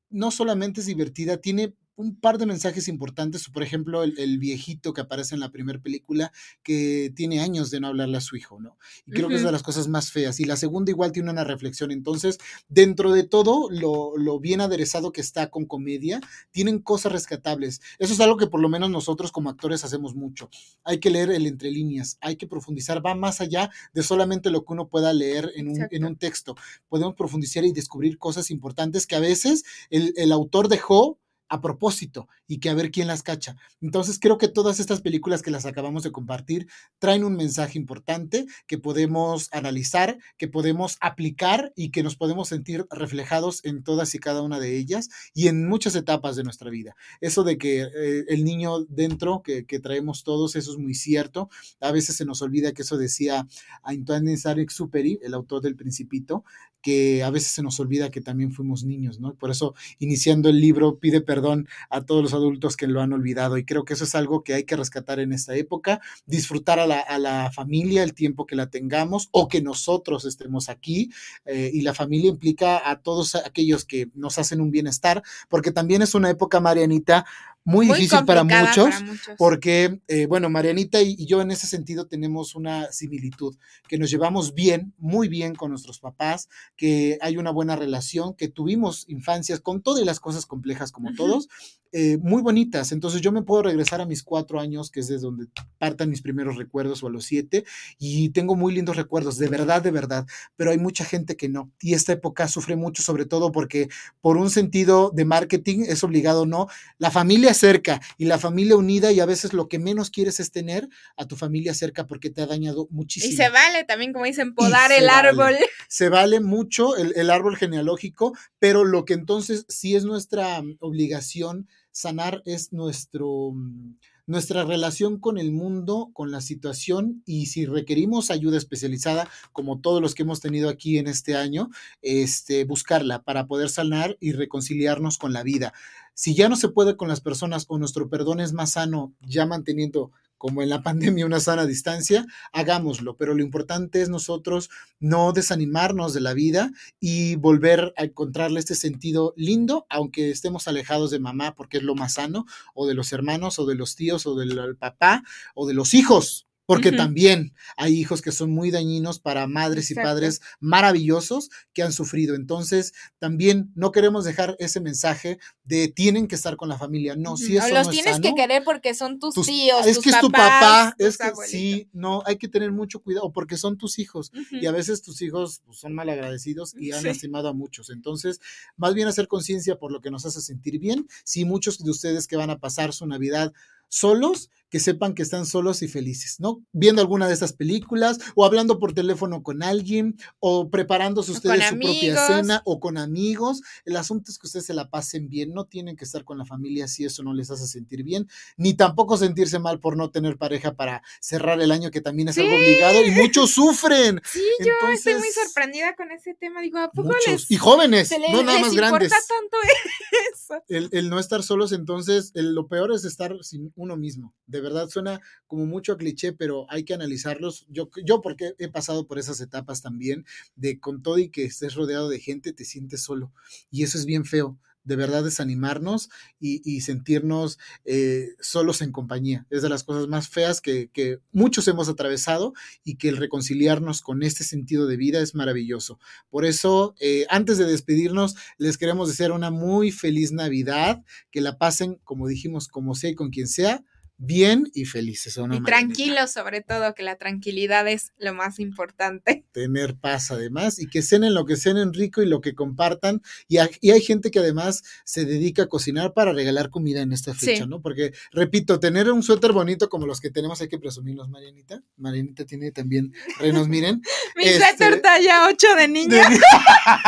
no solamente es divertida, tiene un par de mensajes importantes, por ejemplo, el, viejito que aparece en la primera película que tiene años de no hablarle a su hijo, ¿no? Y creo que es de las cosas más feas. Y la segunda igual tiene una reflexión. Entonces, dentro de todo lo, lo, bien aderezado que está con comedia, tienen cosas rescatables. Eso es algo que por lo menos nosotros como actores hacemos mucho. Hay que leer el entre líneas, hay que profundizar, va más allá de solamente lo que uno pueda leer en un, en un texto. Podemos profundizar y descubrir cosas importantes que a veces el, el autor dejó a propósito y que a ver quién las cacha. Entonces creo que todas estas películas que las acabamos de compartir traen un mensaje importante que podemos analizar, que podemos aplicar y que nos podemos sentir reflejados en todas y cada una de ellas y en muchas etapas de nuestra vida. Eso de que eh, el niño dentro que, traemos todos, eso es muy cierto. A veces se nos olvida que eso decía Antoine Saint-Exupéry, el autor del Principito, que a veces se nos olvida que también fuimos niños, ¿no? Por eso, iniciando el libro, pide perdón a todos los adultos que lo han olvidado y creo que eso es algo que hay que rescatar en esta época, disfrutar a la, familia el tiempo que la tengamos o que nosotros estemos aquí eh, y la familia implica a todos aquellos que nos hacen un bienestar, porque también es una época, Marianita, muy, Muy difícil para muchos, para muchos. porque, eh, bueno, Marianita y, y yo en ese sentido tenemos una similitud, que nos llevamos bien, muy bien con nuestros papás, que hay una buena relación, que tuvimos infancias con todas las cosas complejas como Ujú. todos, eh, muy bonitas. Entonces yo me puedo regresar a mis cuatro años, que es desde donde partan mis primeros recuerdos, o a los siete, y tengo muy lindos recuerdos, de verdad, de verdad, pero hay mucha gente que no. Y esta época sufre mucho, sobre todo porque por un sentido de marketing es obligado, no, la familia cerca y la familia unida y a veces lo que menos quieres es tener a tu familia cerca porque te ha dañado muchísimo. Y se vale también, como dicen, podar el vale. árbol. Se vale mucho el, el árbol genealógico, pero lo que entonces sí es nuestra mm, obligación sanar es nuestro, mm, nuestra relación con el mundo, con la situación y si requerimos ayuda especializada, como todos los que hemos tenido aquí en este año, este, buscarla para poder sanar y reconciliarnos con la vida. Si ya no se puede con las personas o nuestro perdón es más sano, ya manteniendo como en la pandemia una sana distancia, hagámoslo, pero lo importante es nosotros no desanimarnos de la vida y volver a encontrarle este sentido lindo, aunque estemos alejados de mamá porque es lo más sano, o de los hermanos, o de los tíos, o del papá, o de los hijos. Porque también hay hijos que son muy dañinos para madres y Exacto. padres maravillosos que han sufrido. Entonces, también no queremos dejar ese mensaje de tienen que estar con la familia. No, si Ujú. eso o los no es tienes que querer porque son tus, tus- tíos, es tus que es tu papá, es que abuelitos. sí, no, hay que tener mucho cuidado porque son tus hijos y a veces tus hijos pues, son malagradecidos y han Sí. lastimado a muchos. Entonces, más bien hacer conciencia por lo que nos hace sentir bien. Si muchos de ustedes que van a pasar su Navidad solos, que sepan que están solos y felices, ¿no? Viendo alguna de estas películas o hablando por teléfono con alguien o preparándose ustedes su propia cena o con amigos. El asunto es que ustedes se la pasen bien, no tienen que estar con la familia si eso no les hace sentir bien, ni tampoco sentirse mal por no tener pareja para cerrar el año, que también es algo obligado y muchos (laughs) sufren. Sí, yo estoy muy sorprendida con ese tema. Digo, ¿a poco Muchos. les, Y jóvenes, no nada les más grandes. tanto (laughs) eso? El, el no estar solos, entonces, el- lo peor es estar sin uno mismo. De verdad suena como mucho a cliché, pero hay que analizarlos. Yo, yo porque he pasado por esas etapas también, de con todo y que estés rodeado de gente, te sientes solo. Y eso es bien feo. De verdad desanimarnos y, y sentirnos eh, solos en compañía. Es de las cosas más feas que, muchos hemos atravesado y que el reconciliarnos con este sentido de vida es maravilloso. Por eso, eh, antes de despedirnos, les queremos desear una muy feliz Navidad, que la pasen, como dijimos, como sea y con quien sea, bien y felices. ¿o no, Y tranquilos, sobre todo, que la tranquilidad es lo más importante. (laughs) Tener paz además y que cenen lo que cenen rico y lo que compartan. Y, hay- y hay gente que además se dedica a cocinar para regalar comida en esta fecha, Sí. ¿no? Porque, repito, tener un suéter bonito como los que tenemos hay que presumirnos, Marianita. Marianita tiene también renos, miren. (laughs) Mi Este- suéter talla 8 de niña. (laughs)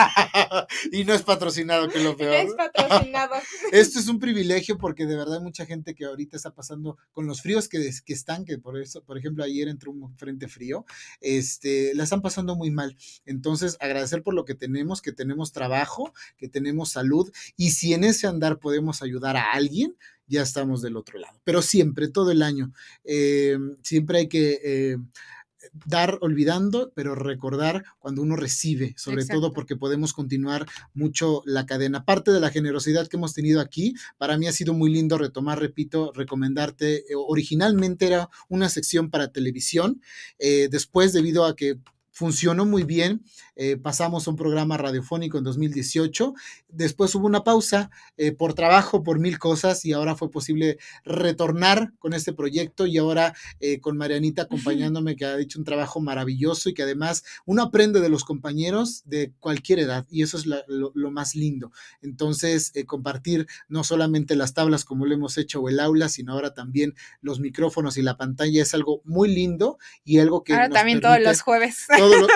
y no es patrocinado, que es lo peor. Es patrocinado. Esto es un privilegio porque de verdad hay mucha gente que ahorita está pasando con los fríos que, que están, que por eso, por ejemplo, ayer entró un frente frío, este, la están pasando muy mal. Entonces, agradecer por lo que tenemos, que tenemos trabajo, que tenemos salud y si en ese andar podemos ayudar a alguien, ya estamos del otro lado. Pero siempre, todo el año, eh, siempre hay que... eh, dar olvidando, pero recordar cuando uno recibe, sobre Exacto. todo porque podemos continuar mucho la cadena. Parte de la generosidad que hemos tenido aquí, para mí ha sido muy lindo retomar, repito, recomendarte. eh, Originalmente era una sección para televisión, eh, después debido a que funcionó muy bien, eh, pasamos a un programa radiofónico en 2018, después hubo una pausa eh, por trabajo, por mil cosas, y ahora fue posible retornar con este proyecto y ahora eh, con Marianita acompañándome, que ha hecho un trabajo maravilloso y que además uno aprende de los compañeros de cualquier edad y eso es la- lo, lo más lindo. Entonces, eh, compartir no solamente las tablas como lo hemos hecho o el aula, sino ahora también los micrófonos y la pantalla es algo muy lindo y algo que... Ahora nos también todos los jueves.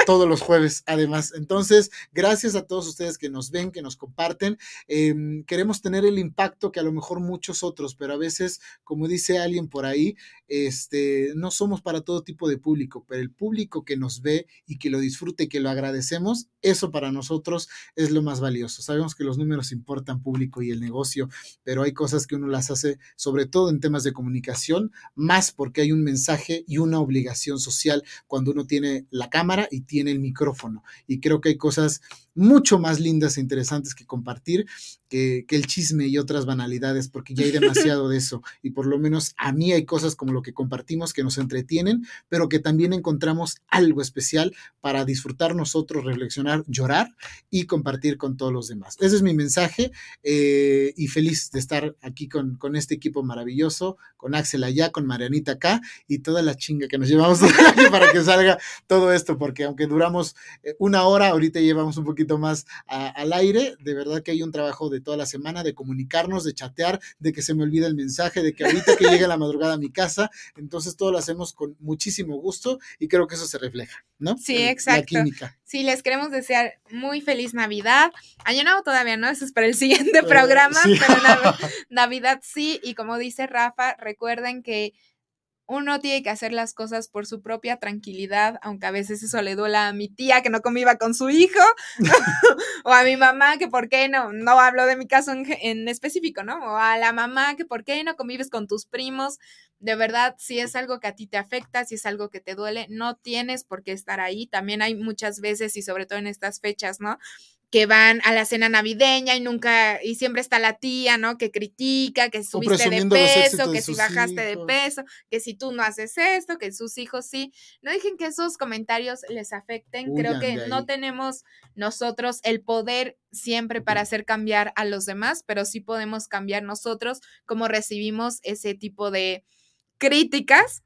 Todos los jueves, además. Entonces, gracias a todos ustedes que nos ven, que nos comparten. Eh, queremos tener el impacto que a lo mejor muchos otros, pero a veces, como dice alguien por ahí, este, no somos para todo tipo de público, pero el público que nos ve y que lo disfrute y que lo agradecemos, eso para nosotros es lo más valioso. Sabemos que los números importan público y el negocio, pero hay cosas que uno las hace, sobre todo en temas de comunicación, más porque hay un mensaje y una obligación social cuando uno tiene la cámara y tiene el micrófono. Y creo que hay cosas mucho más lindas e interesantes que compartir que, el chisme y otras banalidades, porque ya hay demasiado de eso. Y por lo menos a mí hay cosas como lo que compartimos que nos entretienen, pero que también encontramos algo especial para disfrutar nosotros, reflexionar, llorar y compartir con todos los demás. Ese es mi mensaje eh, y feliz de estar aquí con, con, este equipo maravilloso, con Axel allá, con Marianita acá y toda la chinga que nos llevamos (laughs) para que salga todo esto, porque aunque duramos eh, una hora, ahorita llevamos un poquito más al aire. De verdad que hay un trabajo de toda la semana de comunicarnos, de chatear, de que se me olvide el mensaje, de que ahorita que llegue la madrugada a mi casa, entonces todo lo hacemos con muchísimo gusto y creo que eso se refleja, ¿no? Sí, exacto. Sí, les queremos desear muy feliz Navidad. Año Nuevo todavía no, eso es para el siguiente programa, pero (laughs) Navidad sí. Y como dice Rafa, recuerden que uno tiene que hacer las cosas por su propia tranquilidad, aunque a veces eso le duela a mi tía que no conviva con su hijo, (laughs) o a mi mamá que por qué no, no hablo de mi caso en, específico, ¿no? O a la mamá que por qué no convives con tus primos. De verdad, si es algo que a ti te afecta, si es algo que te duele, no tienes por qué estar ahí. También hay muchas veces, y sobre todo en estas fechas, ¿no? Que van a la cena navideña y nunca, y siempre está la tía, ¿no? Que critica, que subiste de peso, que si bajaste de peso, que si tú no haces esto, que sus hijos sí. No dejen que esos comentarios les afecten. Creo que no tenemos nosotros el poder siempre para hacer cambiar a los demás, pero sí podemos cambiar nosotros cómo recibimos ese tipo de críticas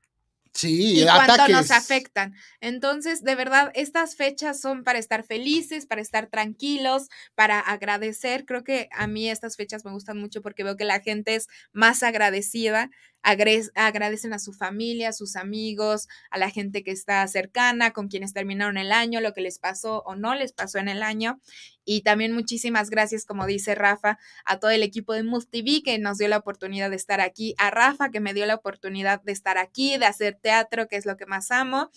Sí, y cuánto nos afectan. Entonces, de verdad, estas fechas son para estar felices, para estar tranquilos, para agradecer. Creo que a mí estas fechas me gustan mucho porque veo que la gente es más agradecida agradecen a su familia, a sus amigos, a la gente que está cercana, con quienes terminaron el año, lo que les pasó o no les pasó en el año. Y también muchísimas gracias, como dice Rafa, a todo el equipo de Move TV que nos dio la oportunidad de estar aquí, a Rafa que me dio la oportunidad de estar aquí, de hacer teatro, que es lo que más amo,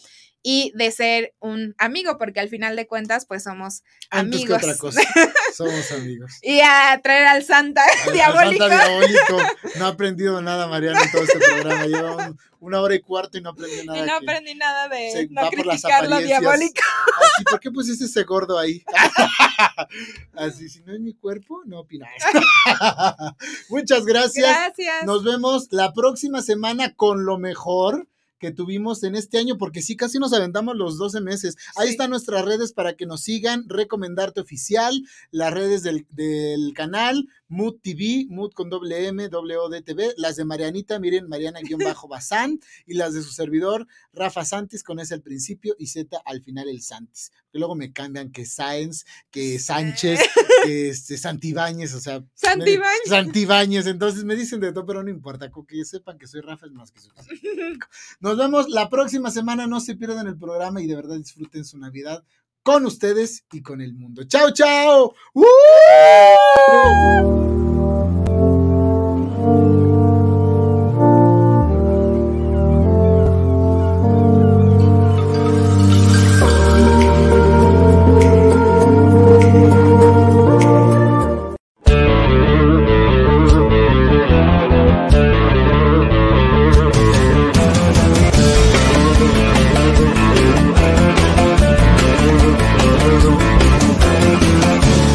y de ser un amigo, porque al final de cuentas, pues somos Antes amigos. Que otra cosa. (laughs) Somos amigos. y a traer al Santa diabólico. Al Santa diabólico. No ha aprendido nada, Mariana, en todo este programa. Lleva una hora y cuarto y no aprendí nada. Y no aprendí nada de no criticar lo diabólico. Así, ¿por qué pusiste ese gordo ahí? (laughs) Así, si no es mi cuerpo, no opinas. (laughs) Muchas gracias. Gracias. Nos vemos la próxima semana con lo mejor que tuvimos en este año, porque sí, casi nos aventamos los 12 meses. Ahí están nuestras redes para que nos sigan, recomendarte oficial, las redes del, del canal, Mood TV, Mood con doble M, W TV, las de Marianita, miren, Mariana-Bazán, y las de su servidor, Rafa Santis, con S al principio y Z al final el Santis. Que luego me cambian que Sáenz, que Sánchez, (laughs) que este, Santibáñez, o sea. Santibáñez. Santibáñez, entonces me dicen de todo, pero no importa, que sepan que soy Rafa es más que su. (laughs) Nos vemos la próxima semana, no se pierdan el programa y de verdad disfruten su Navidad con ustedes y con el mundo. ¡Chao, chao! ¡Uh!